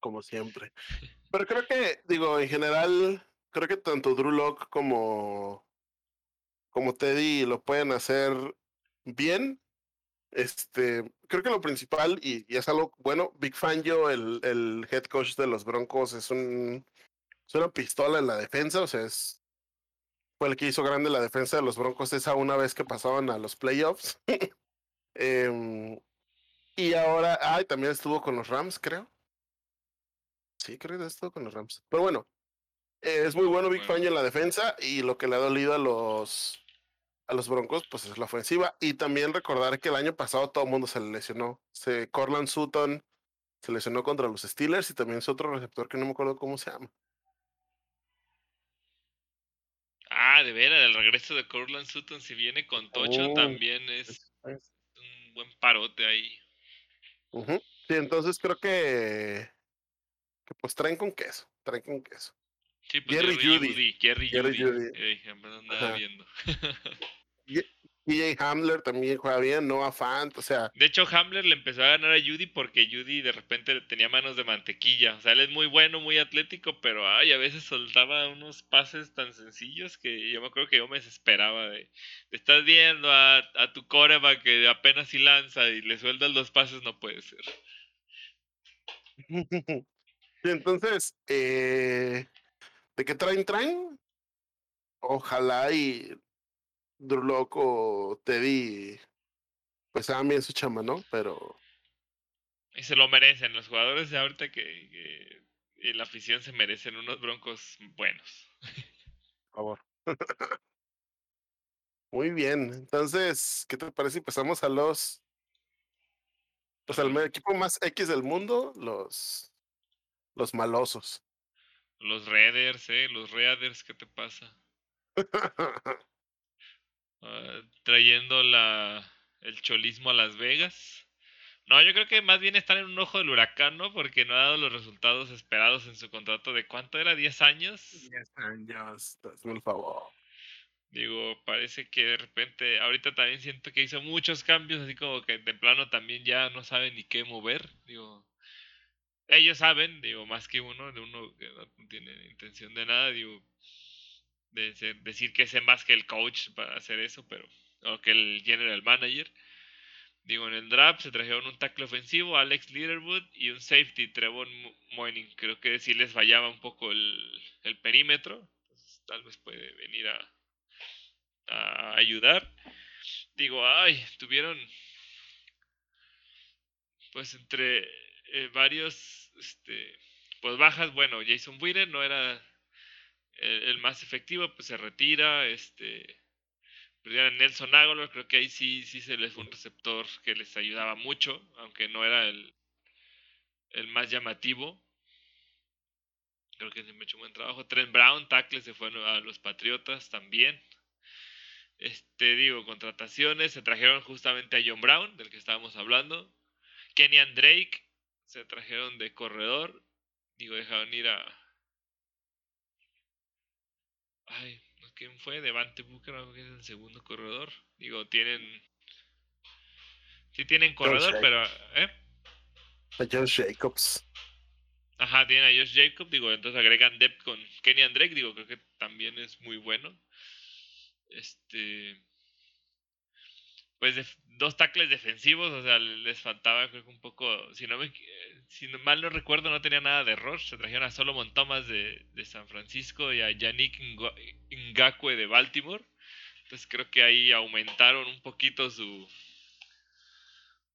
como siempre. *laughs* Pero creo que, digo, en general, creo que tanto Drew Lock como, como Teddy lo pueden hacer bien. Este, creo que lo principal, y, y es algo bueno, Big Fangio, el, el head coach de los Broncos, es un es una pistola en la defensa, o sea, es fue el que hizo grande la defensa de los Broncos esa una vez que pasaban a los playoffs. *laughs* Em, y ahora, ay, también estuvo con los Rams, creo. Sí, creo que estuvo con los Rams. Pero bueno, eh, es muy bueno Big Bueno. Fangio en la defensa y lo que le ha dolido a los a los Broncos, pues es la ofensiva. Y también recordar que el año pasado todo el mundo se le lesionó. Se, Corland Sutton se lesionó contra los Steelers y también es otro receptor que no me acuerdo cómo se llama. Ah, de veras, el regreso de Cortland Sutton, si viene con Tocho, Oh. también es un buen parote ahí. Sí, entonces creo que pues traen con queso, traen con queso. Sí, pues Jerry Jerry Jeudy. Jeudy, Jerry Jerry Jeudy. Jeudy. Ey, ya me lo andaba viendo. *laughs* DJ Hamler también juega bien, Noah Fant, o sea. De hecho, Hamler le empezó a ganar a Judy porque Judy de repente tenía manos de mantequilla. O sea, él es muy bueno, muy atlético, pero ay, a veces soltaba unos pases tan sencillos que yo me acuerdo que yo me desesperaba de, estás viendo a, a tu coreback que apenas si lanza y le sueltas los pases, no puede ser. *laughs* entonces, eh, ¿de qué traen? Traen. Ojalá y Durloco, Teddy, pues hagan bien su chamba, ¿no? Pero. Y se lo merecen. Los jugadores de ahorita que, que y la afición se merecen unos broncos buenos. Por favor. *laughs* Muy bien. Entonces, ¿qué te parece si pasamos a los. Pues al equipo más X del mundo, los. Los malosos. Los Raiders, ¿eh? Los Raiders, ¿qué te pasa? uh, *laughs* trayendo la, el cholismo a Las Vegas. No, yo creo que más bien están en un ojo del huracán, ¿no? Porque no ha dado los resultados esperados en su contrato de cuánto era, 10 años. 10 años, el favor. Digo, parece que de repente, ahorita también siento que hizo muchos cambios, así como que de plano también ya no saben ni qué mover. Digo, ellos saben, digo, más que uno, de uno que no tiene intención de nada, digo, de decir que es más que el coach para hacer eso, pero, o que el general manager. Digo, en el draft se trajeron un tackle ofensivo, Alex Leaderwood, y un safety, Trevor Moining. Creo que sí les fallaba un poco el, el perímetro. tal vez puede venir a, a ayudar. Digo, ay, tuvieron pues entre eh, varios este, pues bajas. Bueno, Jason Witten no era el, más efectivo, pues se retira. Este, perdieron Nelson Aguilar, creo que ahí sí, sí se les fue un receptor que les ayudaba mucho, aunque no era el, el más llamativo. Creo que se me echó un buen trabajo. Trent Brown, tackle, se fue a los Patriotas también. Este, digo, contrataciones. Se trajeron justamente a John Brown, del que estábamos hablando. Kenyan Drake, se trajeron de corredor. Digo, dejaron ir a. Ay, ¿quién fue? Devante Booker, que es el segundo corredor. Digo, tienen. Sí tienen corredor, pero. ¿Eh? A Josh Jacobs. Ajá, tienen a Josh Jacobs. Digo, entonces agregan depth con Kenny Drake. Digo, creo que también es muy bueno. Este pues de, dos tackles defensivos, o sea, les faltaba creo que un poco, si no me, si mal no recuerdo, no tenía nada de Roche, se trajeron a Solomon Thomas de, de San Francisco y a Yannick Ngakwe de Baltimore, entonces creo que ahí aumentaron un poquito su,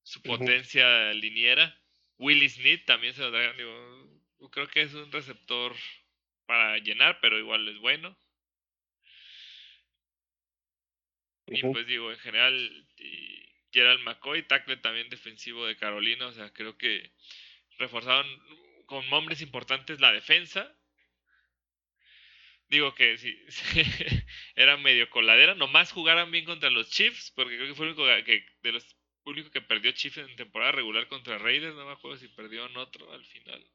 su potencia liniera. Willie Smith también se lo trajeron, digo, creo que es un receptor para llenar, pero igual es bueno. Y pues digo, en general, Gerald McCoy, tackle también defensivo de Carolina, o sea, creo que reforzaron con hombres importantes la defensa. Digo que sí, *laughs* era medio coladera, nomás jugaran bien contra los Chiefs, porque creo que fue el único que, de los públicos que perdió Chiefs en temporada regular contra Raiders, no me acuerdo si perdió en otro al final.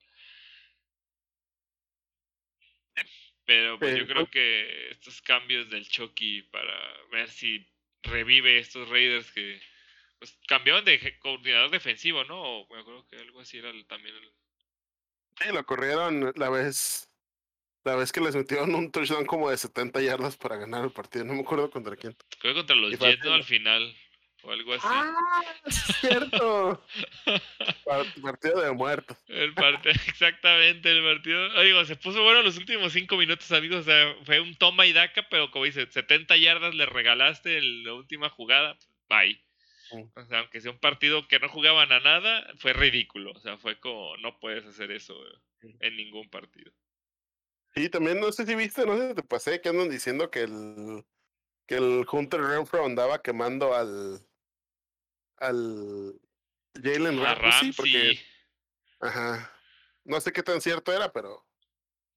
Pero pues yo creo que estos cambios del Chucky para ver si revive estos Raiders que pues cambiaron de coordinador defensivo, ¿no? O me acuerdo que algo así era también el... Sí, lo corrieron la vez la vez que les metieron un touchdown como de 70 yardas para ganar el partido, no me acuerdo contra quién. Creo que contra los Jets, Al final o algo así. ¡Ah! Es cierto. *laughs* partido de muertos. El partido, *laughs* exactamente, el partido. Digo, se puso bueno los últimos cinco minutos, amigos. O sea, fue un toma y daca, pero como dice, 70 yardas le regalaste en la última jugada. Bye. O sea, aunque sea un partido que no jugaban a nada, fue ridículo. O sea, fue como, no puedes hacer eso en ningún partido. Y también no sé si viste, no sé si te pasé que andan diciendo que el que el Hunter Renfro andaba quemando al al Jalen Ramsey, porque ajá, no sé qué tan cierto era, pero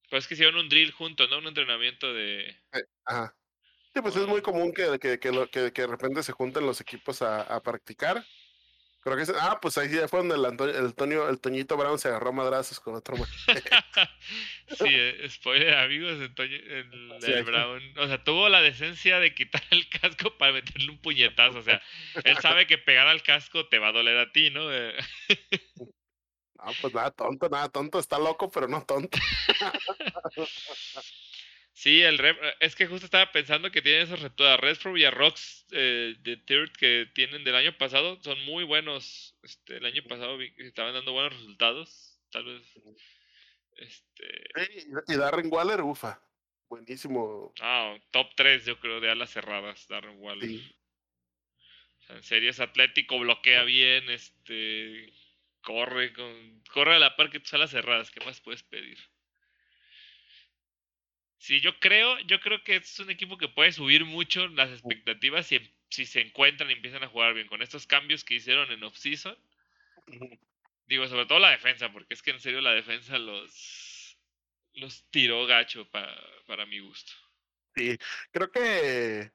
pues es que hicieron un drill juntos, ¿no? Un entrenamiento de eh, ajá. Sí, pues es muy común que, que, que, que, de repente se junten los equipos a, a practicar Creo que es, ah, pues ahí fue donde el, Antonio, el, Toñito Brown se agarró madrazos con otro *laughs* sí, eh, spoiler, amigos, el, Brown, o sea, tuvo la decencia de quitar el casco para meterle un puñetazo, o sea, él sabe que pegar al casco te va a doler a ti, ¿no? Eh, no, pues nada tonto, nada tonto, está loco, pero no tonto. *laughs* Sí, el rep, eh, es que justo estaba pensando que tienen esos retos a Redfro y a Rocks eh, de Third que tienen del año pasado, son muy buenos. Este, el año pasado vi que estaban dando buenos resultados, tal vez. Este... y Darren Waller, ufa, buenísimo. Ah, top 3 yo creo de alas cerradas, Darren Waller. en serio es atlético, bloquea bien, este, corre, con, corre a la par que tus alas cerradas, ¿qué más puedes pedir? Sí, yo creo, yo creo que es un equipo que puede subir mucho las expectativas si, si se encuentran y empiezan a jugar bien. Con estos cambios que hicieron en off-season, digo, sobre todo la defensa, porque es que en serio la defensa los, los tiró gacho para, para mi gusto. Sí, creo que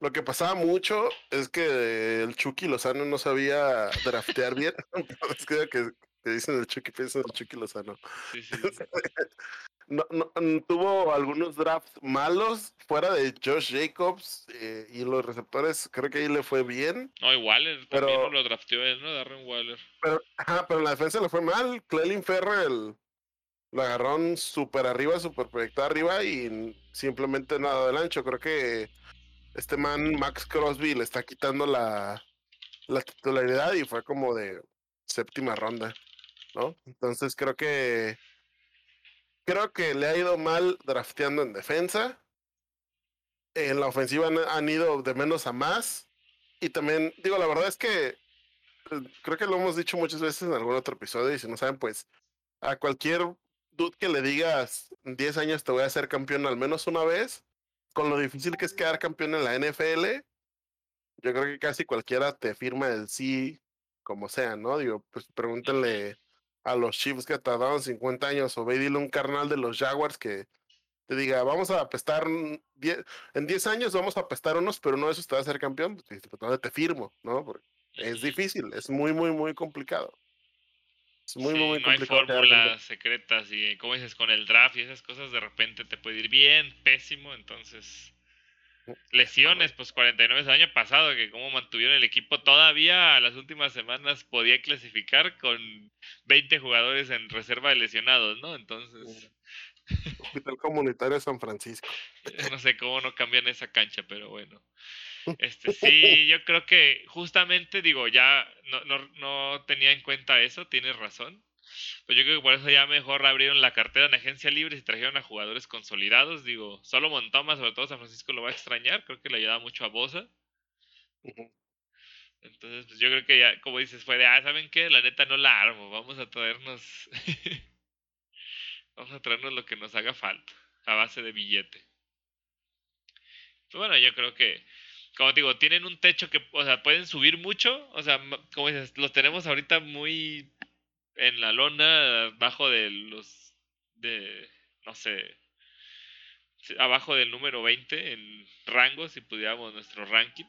lo que pasaba mucho es que el Chucky Lozano no sabía draftear bien. *laughs* es que, que, dicen el Chucky, piensan el Chucky Lozano. Sí, sí. *laughs* no, no, mm, tuvo algunos drafts malos fuera de Josh Jacobs eh, y los receptores creo que ahí le fue bien. No, igual pero, también lo drafteó él, ¿no? Darren Waller. Pero, ajá, pero en la defensa le fue mal. Clelin Ferrell lo agarraron súper arriba, súper proyectado arriba y simplemente nada del ancho. Creo que este man, Max Crosby, le está quitando la, la titularidad y fue como de séptima ronda, ¿no? Entonces creo que Creo que le ha ido mal drafteando en defensa. En la ofensiva han, ido de menos a más. Y también, digo, la verdad es que eh, creo que lo hemos dicho muchas veces en algún otro episodio. Y si no saben, pues a cualquier dude que le digas 10 años te voy a hacer campeón al menos una vez, con lo difícil que es quedar campeón en la NFL, yo creo que casi cualquiera te firma el sí, como sea, ¿no? Digo, pues pregúntenle a los Chiefs que tardaron 50 años, o ve dile un carnal de los Jaguars que te diga, vamos a apestar, en 10 años vamos a apestar unos, pero no eso te va a ser campeón, pues, pues te firmo, ¿no? Porque es difícil, es muy, muy, muy complicado. Es muy, muy, complicado. No hay fórmulas secretas y, como dices, con el draft y esas cosas, de repente te puede ir bien, pésimo, entonces Lesiones, pues 49 el año pasado, que como mantuvieron el equipo todavía a las últimas semanas podía clasificar con 20 jugadores en reserva de lesionados, ¿no? Entonces... Hospital Comunitario San Francisco. *laughs* No sé cómo no cambian esa cancha, pero bueno. *laughs* Este, sí, yo creo que justamente, digo, ya no, no, no tenía en cuenta eso, tienes razón. Pues yo creo que por eso ya mejor abrieron la cartera en agencia libre y trajeron a jugadores consolidados. Digo, solo Montoma, sobre todo San Francisco, lo va a extrañar. Creo que le ayuda mucho a Bosa. Entonces, pues yo creo que ya, como dices, fue de, ah, ¿saben qué? La neta no la armo. Vamos a traernos. *laughs* Vamos a traernos lo que nos haga falta. A base de billete. Pues bueno, yo creo que como te digo, tienen un techo que, o sea, pueden subir mucho, o sea, como dices, los tenemos ahorita muy en la lona, abajo de los, de, no sé, abajo del número 20 en rango, si pudiéramos nuestro ranking.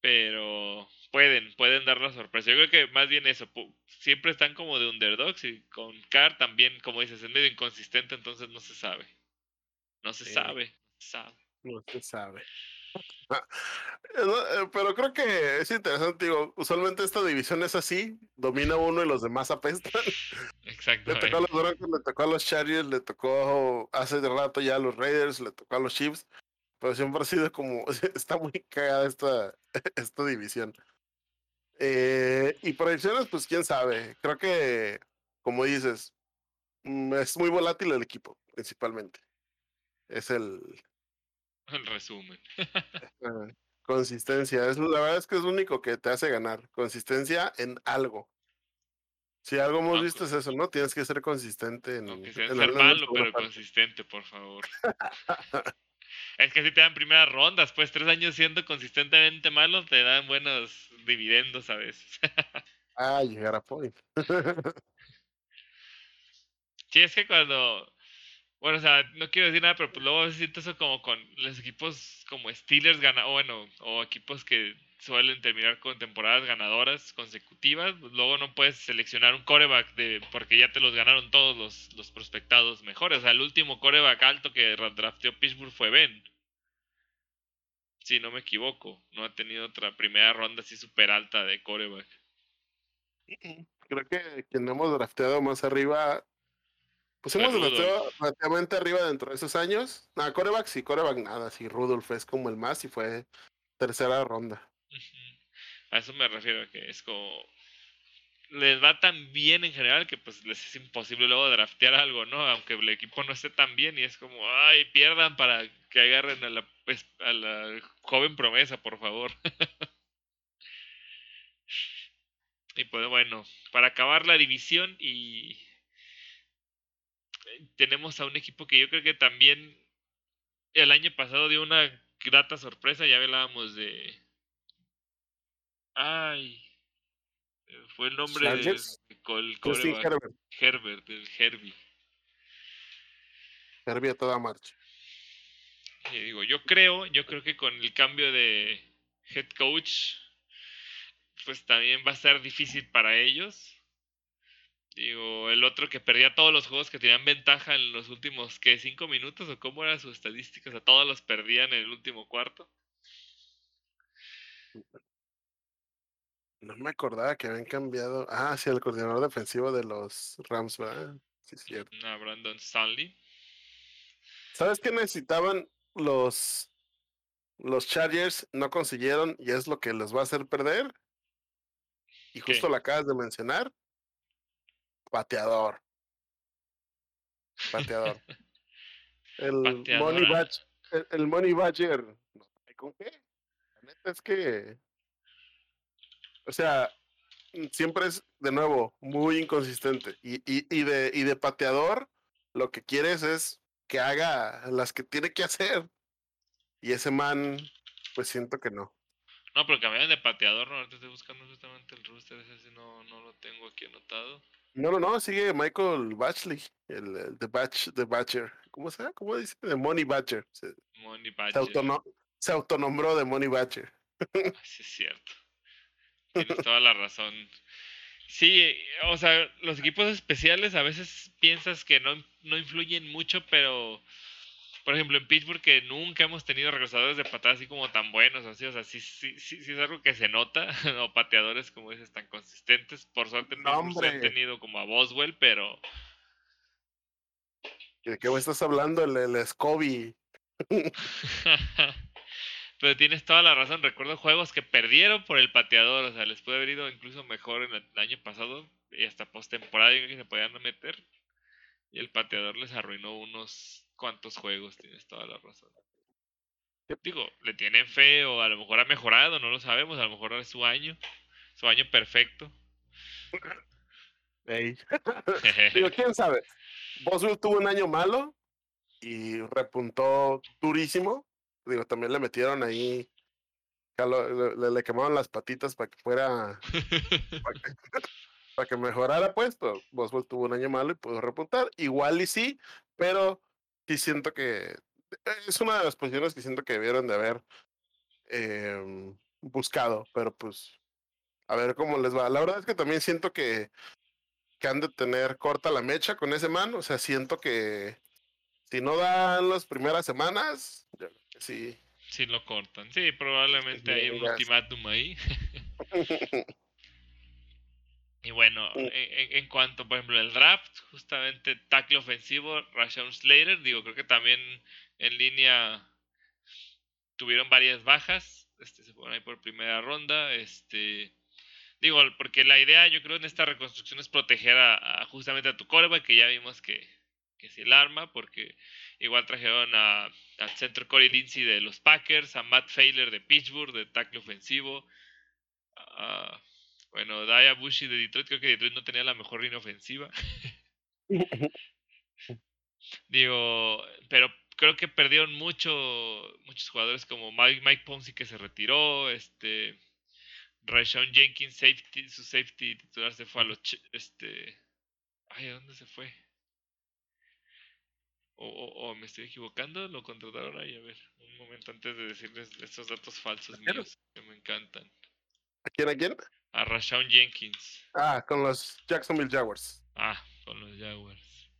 Pero pueden, pueden dar la sorpresa. Yo creo que más bien eso, siempre están como de underdogs y con Car también, como dices, es medio inconsistente, entonces no se sabe. No se sabe, sabe. No se sabe. Eh, pero creo que es interesante, digo, usualmente esta división es así, domina uno y los demás apestan. Exacto. *laughs* Le tocó a los Broncos, le tocó a los Chargers, le tocó hace rato ya a los Raiders, le tocó a los Chiefs, pero siempre ha sido como, *laughs* está muy cagada esta, *laughs* esta división. Eh, y proyecciones, pues quién sabe, creo que, como dices, mm, es muy volátil el equipo, principalmente. Es el, el resumen. Consistencia. Es, la verdad es que es lo único que te hace ganar. Consistencia en algo. Si algo hemos visto es eso, ¿no? Tienes que ser consistente en. Aunque sea ser malo, pero consistente, por favor. *laughs* es que si te dan primeras rondas, pues tres años siendo consistentemente malo, te dan buenos dividendos a veces. *laughs* ah, llegar a point. *laughs* sí, es que cuando bueno, o sea, no quiero decir nada, pero pues luego siento eso como con los equipos como Steelers gana, o bueno, o equipos que suelen terminar con temporadas ganadoras consecutivas, pues, luego no puedes seleccionar un coreback de, porque ya te los ganaron todos los, los prospectados mejores. O sea, el último coreback alto que drafteó Pittsburgh fue Ben. Si no me equivoco, no ha tenido otra primera ronda así súper alta de coreback. Creo que quien hemos drafteado más arriba, drafteado relativamente arriba dentro de esos años. Nada, coreback sí, coreback nada, sí, Rudolph es como el más y fue tercera ronda. A eso me refiero, que es como les va tan bien en general que pues les es imposible luego draftear algo, ¿no? Aunque el equipo no esté tan bien y es como, ay, pierdan para que agarren a la, pues, a la joven promesa, por favor. *laughs* y pues bueno, para acabar la división y tenemos a un equipo que yo creo que también el año pasado dio una grata sorpresa, ya hablábamos de... Ay, fue el nombre de, Herbert. Herbert, el Herbie. Herbie a toda marcha. Y digo, yo creo, yo creo que con el cambio de head coach, pues también va a ser difícil para ellos. Digo, el otro que perdía todos los juegos que tenían ventaja en los últimos, ¿qué? ¿Cinco minutos? ¿O cómo eran sus estadísticas? O sea, todos los perdían en el último cuarto. No me acordaba que habían cambiado. Ah, sí, el coordinador defensivo de los Rams, ¿verdad? Sí, cierto. No, Brandon Stanley. ¿Sabes qué necesitaban los, los Chargers? No consiguieron y es lo que les va a hacer perder. Y justo lo acabas de mencionar. Pateador. Pateador. el, Money Badger, el, el Money Badger. ¿Con qué? La neta es que o sea, siempre es, de nuevo, muy inconsistente. Y, y, y, de, y de pateador, lo que quieres es que haga las que tiene que hacer. Y ese man, pues siento que no. No, pero cambiaron de pateador, ¿no? Ahorita estoy buscando justamente el rooster, ese no, no lo tengo aquí anotado. No, no, no, sigue Michael Batchley, el, el The, Batch, The Batcher. ¿Cómo se llama? ¿Cómo dice? The Money Batcher. Money Batcher. Se, se autonombró de Money Batcher. sí, es cierto. Tienes toda la razón. Sí, o sea, los equipos especiales a veces piensas que no, no influyen mucho, pero por ejemplo en Pittsburgh que nunca hemos tenido regresadores de patada así como tan buenos, así, o sea, sí, sí, sí, es algo que se nota, *laughs* o pateadores como dices tan consistentes. Por suerte no, se han tenido como a Boswell, pero... ¿De qué estás hablando? El, el Scobie. *laughs* Pero tienes toda la razón. Recuerdo juegos que perdieron por el pateador. O sea, les puede haber ido incluso mejor en el año pasado. Y hasta postemporada que se podían meter. Y el pateador les arruinó unos cuantos juegos. Tienes toda la razón. Digo, le tienen fe o a lo mejor ha mejorado, no lo sabemos. A lo mejor es su año. Su año perfecto. *laughs* Digo, quién sabe. Boswell tuvo un año malo y repuntó durísimo digo, también le metieron ahí, le, le, quemaron las patitas para que fuera, *laughs* *laughs* para que, mejorara, pues, pero Boswell tuvo un año malo y pudo repuntar. Igual y sí, pero sí siento que es una de las posiciones que siento que debieron de haber em, buscado, pero pues a ver cómo les va. La verdad es que también siento que, que han de tener corta la mecha con ese man, o sea, siento que si no dan las primeras semanas, sí. Sí lo cortan. Sí, probablemente hay un ultimátum ahí. *laughs* *laughs* y bueno, mm. en, cuanto, por ejemplo, el draft, justamente tackle ofensivo, Rashawn Slater, digo, creo que también en línea tuvieron varias bajas. Este, se fueron ahí por primera ronda. Este. Digo, porque la idea, yo creo, en esta reconstrucción es proteger a, justamente a tu coreback, que ya vimos que, que es el arma, porque igual trajeron a, al centro Corey Lindsey de los Packers, a Matt Failer de Pittsburgh, de tackle ofensivo. Bueno, Daya Bushi de Detroit, creo que Detroit no tenía la mejor línea ofensiva. *laughs* Digo, pero creo que perdieron mucho, muchos jugadores como Mike, Mike Ponzi que se retiró, este Rashawn Jenkins, safety, su safety titular se fue a los este ay, ¿a dónde se fue? O, o, me estoy equivocando, lo contrataron ahí, a ver, un momento antes de decirles estos datos falsos míos que me encantan. ¿A quién, a quién? A Rashawn Jenkins. Ah, con los Jacksonville Jaguars. Ah, con los Jaguars.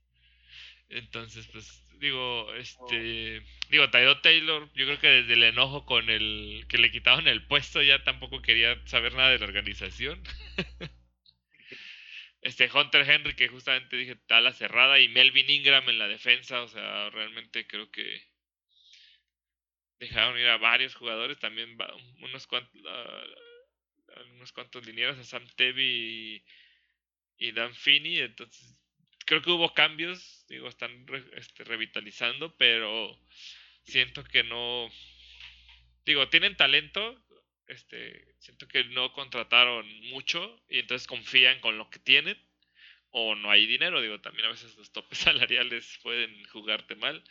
Entonces, pues, digo, este. Digo, Taido Taylor, yo creo que desde el enojo con el que le quitaron el puesto ya tampoco quería saber nada de la organización. *laughs* este Hunter Henry, que justamente dije, está la cerrada, y Melvin Ingram en la defensa, o sea, realmente creo que dejaron ir a varios jugadores, también unos cuantos, unos cuantos linieros, a Sam Tevi y, Dan Finney, entonces creo que hubo cambios, digo, están este, revitalizando, pero siento que no, digo, tienen talento, este, siento que no contrataron mucho y entonces confían con lo que tienen o no hay dinero, digo, también a veces los topes *laughs* salariales pueden jugarte mal.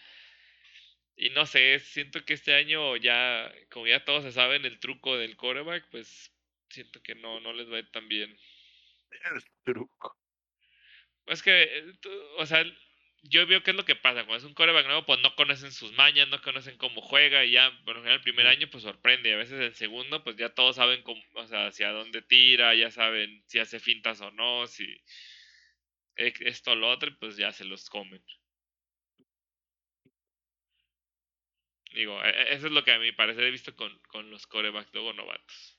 Y no sé, siento que este año ya, como ya todos se saben el truco del coreback, pues siento que no, no les va a ir tan bien. El truco. Es que, eh, o sea, yo veo qué es lo que pasa. Cuando es un coreback nuevo, pues no conocen sus mañas, no conocen cómo juega y ya, por ejemplo, el primer año, pues sorprende. Y a veces el segundo, pues ya todos saben cómo, o sea, hacia dónde tira, ya saben si hace fintas o no, si esto o lo otro, pues ya se los comen. Digo, e, e, eso es lo que a mi parecer he visto con, con los corebacks luego novatos.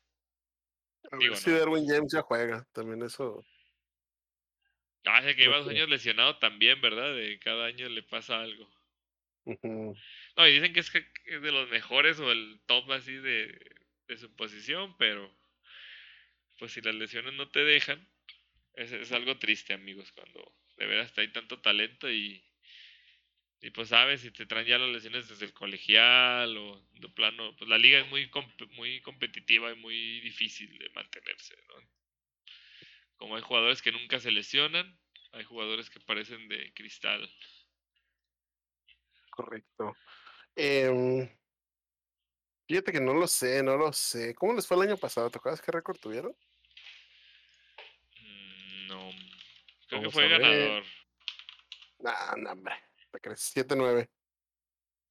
Digo, si Derwin James ya juega, también eso. Ah, que lleva dos años lesionado también, ¿verdad? De cada año le pasa algo. No, y dicen que es, que es de los mejores o el top así de, de su posición, pero pues si las lesiones no te dejan, es, es algo triste, amigos, cuando de veras hay tanto talento y, y pues sabes, si te traen ya las lesiones desde el colegial o de plano, pues la liga es muy, muy competitiva y muy difícil de mantenerse, ¿no? Como hay jugadores que nunca se lesionan, hay jugadores que parecen de cristal. Correcto. Eh, fíjate que no lo sé, no lo sé. ¿Cómo les fue el año pasado? ¿Te acuerdas qué récord tuvieron? Mm, no. Creo que fue ganador. Nah, no, hombre. ¿Te crees? 7-9.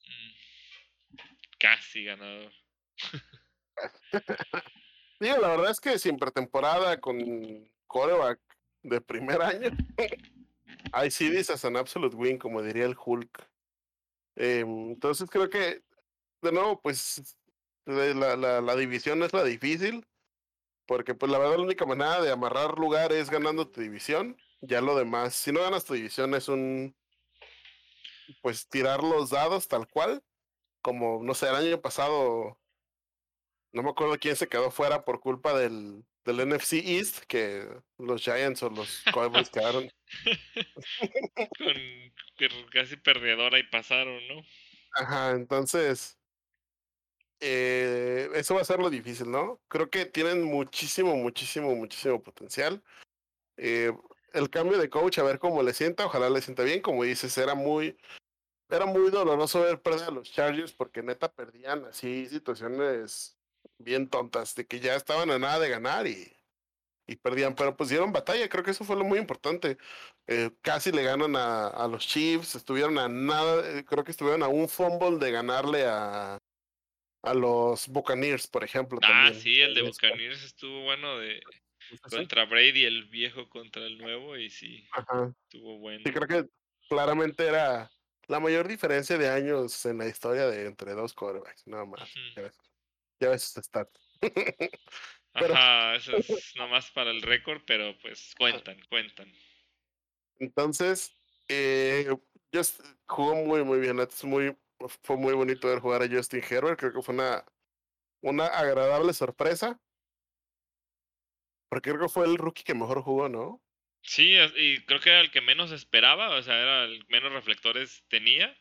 Mm, casi ganador. *laughs* Digo, la verdad es que sin pretemporada con coreback de primer año, see this as an absolute win, como diría el Hulk. Em, entonces creo que, de nuevo, pues la, la, la división es la difícil, porque pues la verdad la única manera de amarrar lugar es ganando tu división. Ya lo demás, si no ganas tu división es un, pues tirar los dados tal cual, como no sé, el año pasado, no me acuerdo quién se quedó fuera por culpa del, del NFC East, que los Giants o los *laughs* Cowboys quedaron. *laughs* Con casi perdedora y pasaron, ¿no? Ajá, entonces, eh, eso va a ser lo difícil, ¿no? Creo que tienen muchísimo, muchísimo, muchísimo potencial. Eh, el cambio de coach, a ver cómo le sienta, ojalá le sienta bien, como dices, era muy, era muy doloroso ver perder a los Chargers porque neta perdían así situaciones bien tontas, de que ya estaban a nada de ganar y, y perdían, pero pues dieron batalla, creo que eso fue lo muy importante. Eh, casi le ganan a, a, los Chiefs, estuvieron a nada, eh, creo que estuvieron a un fumble de ganarle a, a los Buccaneers, por ejemplo. Ah, sí, el de Buccaneers estuvo bueno de contra Brady, el viejo contra el nuevo, y sí, estuvo bueno. Sí, creo que claramente era la mayor diferencia de años en la historia de entre dos quarterbacks, nada más. Ya ves, sus stats. *laughs* Ajá, eso *laughs* es nomás para el récord, pero pues cuentan, cuentan. Entonces, eh, Just jugó muy, muy bien. Es muy, fue muy bonito ver jugar a Justin Herbert. Creo que fue una, una agradable sorpresa. Porque creo que fue el rookie que mejor jugó, ¿no? Sí, y creo que era el que menos esperaba, o sea, era el menos reflectores tenía.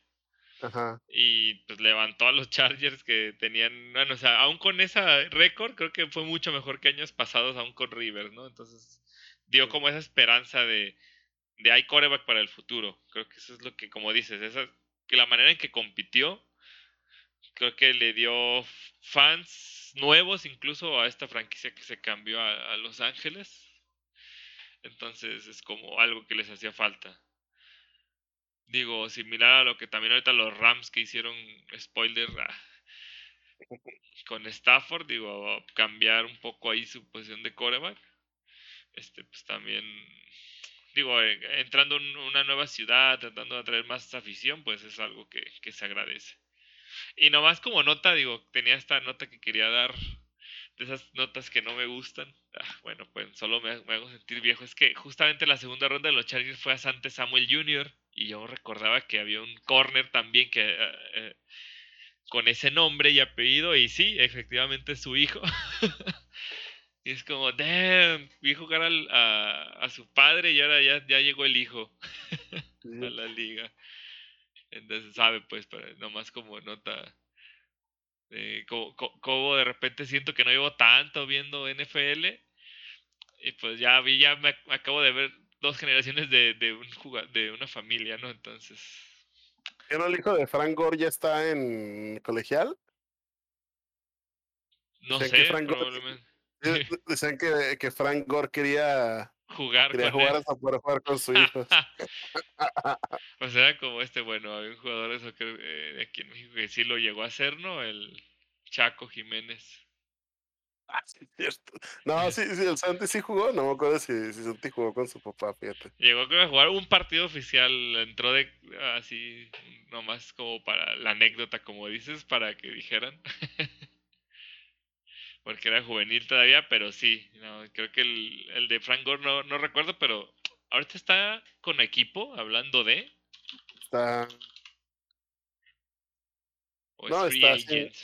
Ajá. Y pues levantó a los *laughs* Chargers que tenían, bueno, o sea, aún con esa récord, creo que fue mucho mejor que años pasados, aún con Rivers, ¿no? Entonces, dio como esa esperanza de, de hay coreback para el futuro. Creo que eso es lo que, como dices, esa, que la manera en que compitió, creo que le dio fans nuevos incluso a esta franquicia que se cambió a, a Los Ángeles. Entonces es como algo que les hacía falta. Digo, similar a lo que también ahorita los Rams que hicieron spoiler, ah, con Stafford, digo, cambiar un poco ahí su posición de coreback. Este, pues también, digo, eh, entrando en una nueva ciudad, tratando de atraer más afición, pues es algo que, que se agradece. Y nomás como nota, digo, tenía esta nota que quería dar, de esas notas que no me gustan. Ah, bueno, pues solo me, me, hago sentir viejo. Es que justamente la segunda ronda de los Chargers fue a Sante Samuel Jr. Y yo recordaba que había un corner también que eh, eh, con ese nombre y apellido. Y sí, efectivamente es su hijo. *laughs* y es como, damn, vi jugar al, a, a, su padre y ahora ya, ya llegó el hijo *laughs* a la liga. Entonces sabe, pues, nomás como nota. Eh, como, como, de repente siento que no llevo tanto viendo NFL. Y pues ya vi, ya me, acabo de ver dos generaciones de, de, un de una familia, ¿no? Entonces. ¿Pero el hijo de Frank Gore ya está en colegial? No sé, probablemente. *laughs* Decían que, que Frank Gore quería jugar Quería con jugar él. hasta poder jugar con su hijo. *laughs* o sea, como este, bueno, había un jugador de soccer eh, de aquí en México que sí lo llegó a hacer, ¿no? El Chaco Jiménez. Ah, sí, cierto. No, sí, sí, el Santi sí jugó, no me acuerdo si, si Santi jugó con su papá, fíjate. Llegó a jugar un partido oficial, entró de así, nomás como para la anécdota, como dices, para que dijeran. *laughs* porque era juvenil todavía, pero sí, no, creo que el, el de Frank Gore no, no, recuerdo, pero ahorita está con equipo, hablando de. Está. O es no, free está agent.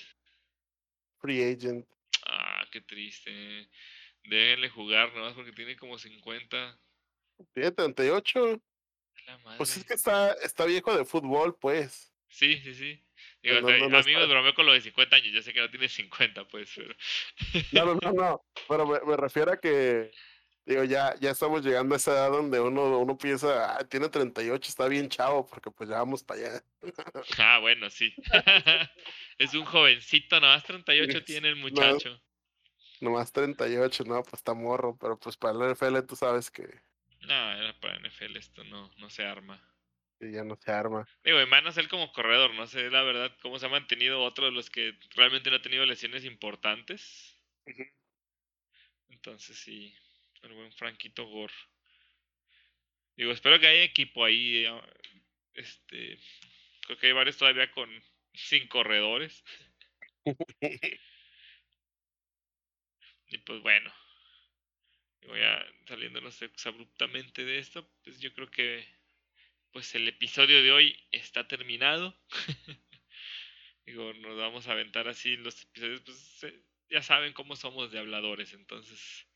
Free agent. Ah, qué triste. Déjenle jugar nomás porque tiene como 50. Tiene 38. Pues es que está, está viejo de fútbol, pues. Sí, sí, sí. Digo, no, no está... bromeo con lo de 50 años. Ya sé que no tiene 50, pues, pero. *laughs* No, no, no, no. Pero me, me, refiero a que. Digo, ya, ya estamos llegando a esa edad donde uno, uno piensa, ah, tiene 38, está bien chavo, porque pues ya vamos para allá. *laughs* Ah, bueno, sí. *laughs* es un jovencito, nomás 38 tiene el muchacho. No, nomás 38, no, pues está morro, pero pues para el NFL tú sabes que. No, era para NFL esto no, no se arma. Y ya no se arma. Digo, en menos él como corredor, no sé la verdad cómo se ha mantenido otro de los que realmente no ha tenido lesiones importantes. Uh -huh. Entonces sí, el buen Franquito Gore. Digo, espero que haya equipo ahí. Este, creo que hay varios todavía con sin corredores. *laughs* y pues bueno, digo, ya saliéndonos abruptamente de esto, pues yo creo que pues el episodio de hoy está terminado. *laughs* Digo, nos vamos a aventar así los episodios, pues ya saben cómo somos de habladores, entonces...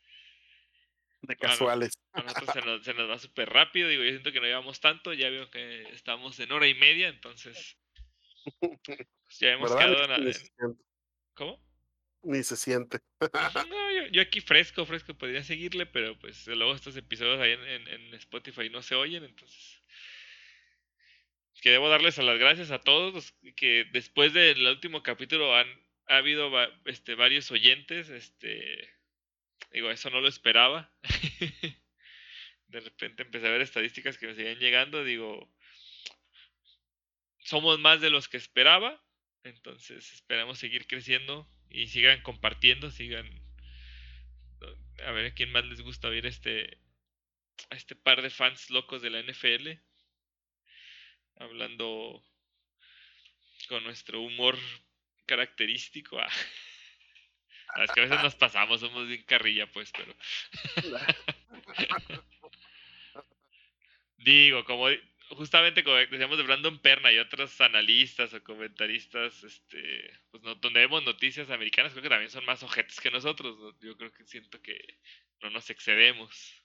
De casuales. A, a nosotros se nos, se nos va súper rápido, digo, yo siento que no llevamos tanto, ya veo que estamos en hora y media, entonces... Pues ya hemos quedado en... Siente. ¿Cómo? Ni se siente. No, yo, yo, aquí fresco, fresco, podría seguirle, pero pues luego estos episodios ahí en, en, en Spotify no se oyen, entonces que debo darles a las gracias a todos los que después del último capítulo han ha habido este varios oyentes, este digo, eso no lo esperaba. *laughs* de repente empecé a ver estadísticas que me seguían llegando, digo, somos más de los que esperaba, entonces esperamos seguir creciendo y sigan compartiendo, sigan a ver quién más les gusta oír este a este par de fans locos de la NFL hablando con nuestro humor característico. Ah. Es que a veces nos pasamos, somos bien carrilla, pues, pero. *laughs* Digo, como justamente como decíamos de Brandon Perna y otros analistas o comentaristas, este, pues no, donde vemos noticias americanas, creo que también son más ojetes que nosotros. ¿no? Yo creo que siento que no nos excedemos.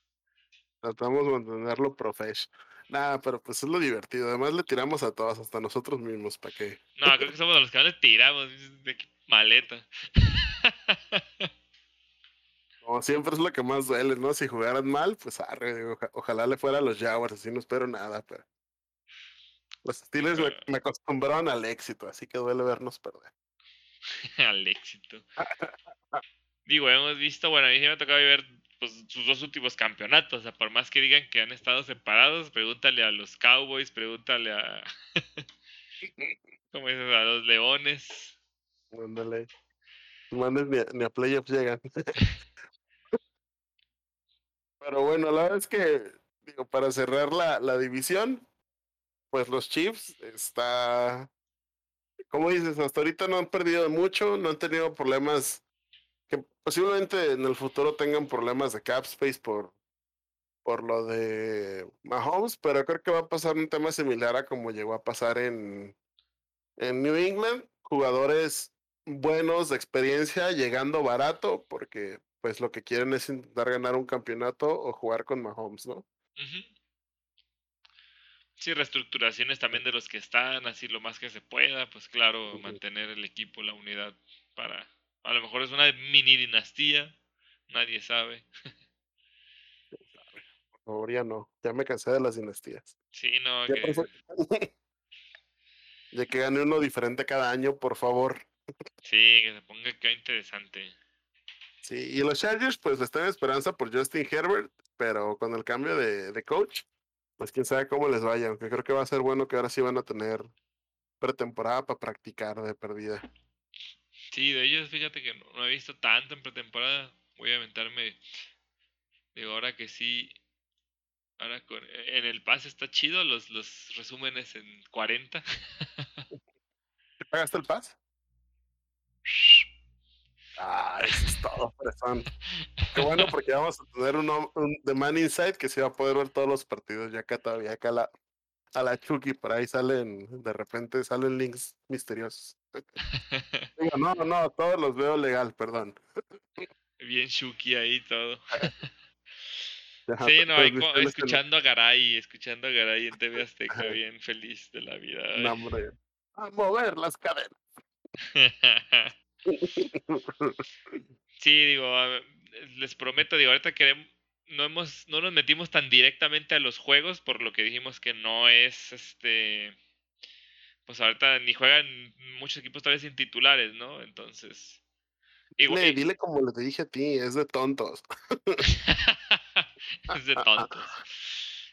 Tratamos de mantenerlo profesh. Nada, pero pues es lo divertido. Además le tiramos a todos, hasta nosotros mismos, ¿para qué? No, creo que somos los que no le tiramos. De maleta. *laughs* Como siempre es lo que más duele, ¿no? Si jugaran mal, pues arre, oja, ojalá le fuera a los Jaguars, así no espero nada, pero. Los Steelers me, me acostumbraron al éxito, así que duele vernos perder. *laughs* al éxito. Digo, hemos visto, bueno, a mí sí me ha tocado ver pues, sus dos últimos campeonatos. O sea, por más que digan que han estado separados, pregúntale a los Cowboys, pregúntale a. *laughs* ¿Cómo dices? A los Leones. Ándale. Manes ni a, playoffs llegan. *laughs* Pero bueno, la verdad es que, digo, para cerrar la, la división, pues los Chiefs está, como dices, hasta ahorita no han perdido mucho, no han tenido problemas posiblemente en el futuro tengan problemas de cap space por, por lo de Mahomes, pero creo que va a pasar un tema similar a como llegó a pasar en, en New England, jugadores buenos de experiencia llegando barato, porque pues lo que quieren es intentar ganar un campeonato o jugar con Mahomes, ¿no? Sí, reestructuraciones también de los que están, así lo más que se pueda, pues claro, mantener el equipo, la unidad para... A lo mejor es una mini dinastía, nadie sabe. Por favor, ya no, ya me cansé de las dinastías. Sí, no, Ya, que... prefiero- *laughs* ya que gane uno diferente cada año, por favor. Sí, que se ponga acá interesante. Sí, y los Chargers, pues están en esperanza por Justin Herbert, pero con el cambio de, de coach, pues quién sabe cómo les vaya, aunque creo que va a ser bueno que ahora sí van a tener pretemporada para practicar de perdida. Sí, de ellos fíjate que no, no he visto tanto en pretemporada. Voy a aventarme. Digo, ahora que sí. Ahora con, en el pase está chido los, los resúmenes en 40. *laughs* ¿Te pagaste el pass? Ah, eso es todo, fresón. Qué bueno, *laughs* porque vamos a tener un, un The Man Inside que se va a poder ver todos los partidos. Ya acá todavía, acá la, a la Chucky, por ahí salen, de repente salen links misteriosos. Digo, no, no, todos los veo legal, perdón. Bien Shuki ahí todo. *laughs* Ya, Sí, no, ahí en- escuchando a Garay, escuchando a Garay en TV Azteca, bien feliz de la vida. No, hombre. A mover las cadenas. *laughs* Sí, digo, les prometo, digo, ahorita queremos, no hemos, no nos metimos tan directamente a los juegos, por lo que dijimos que no es este, pues ahorita ni juegan muchos equipos tal vez sin titulares, ¿no? Entonces, igual, Dile, dile como le dije a ti, es de tontos. *laughs* es de tontos.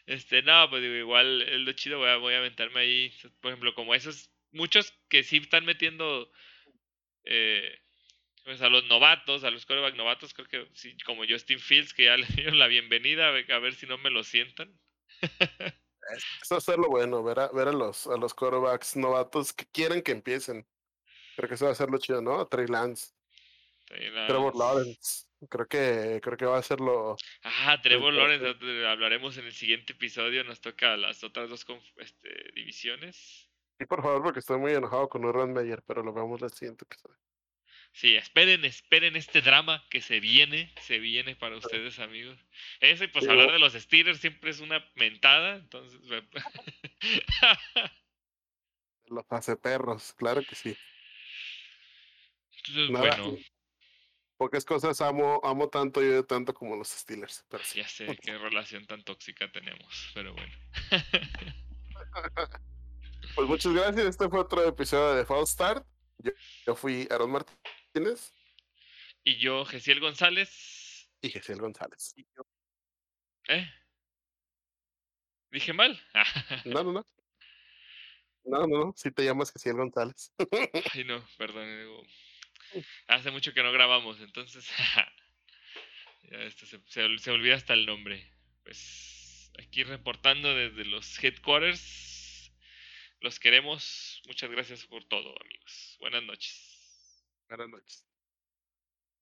Este, no, pues digo, igual es lo chido, voy a, voy a aventarme ahí, por ejemplo, como esos, muchos que sí están metiendo eh, pues a los novatos, a los quarterback novatos, creo que sí, como Justin Fields, que ya *laughs* le dieron la bienvenida, a ver, a ver si no me lo sientan. *laughs* Eso va a ser lo bueno, ver a, ver a los, a los quarterbacks novatos que quieren que empiecen. Creo que eso va a ser lo chido, ¿no? Trey Lance, Ahí las- Trevor Lawrence. Creo que, creo que va a ser lo. Ah, Trevor Lawrence, hablaremos en el siguiente episodio, nos toca las otras dos este, divisiones. Sí, por favor, porque estoy muy enojado con Urban Meyer, pero lo vemos el siguiente episodio. Sí, esperen, esperen este drama que se viene, se viene para ustedes, amigos. Eso y pues Sí, hablar de los Steelers siempre es una mentada, entonces... *laughs* Los hace perros, claro que sí. Entonces, Nada, bueno, Pocas cosas amo, amo tanto y odio tanto como los Steelers, pero sí. ya sé qué relación tan tóxica tenemos, pero bueno. *laughs* Pues muchas gracias. Este fue otro episodio de False Start. Yo, yo fui Aaron Martínez y yo, Gesiel González. y Gesiel González. ¿Eh? ¿Dije mal? *laughs* No, no, no. No, no, no. Si te llamas Gesiel González. *laughs* Ay, no, perdón. digo, Hace mucho que no grabamos, entonces. *laughs* ya esto se, se, se olvida hasta el nombre. Pues aquí reportando desde los headquarters. Los queremos. Muchas gracias por todo, amigos. Buenas noches. Buenas noches.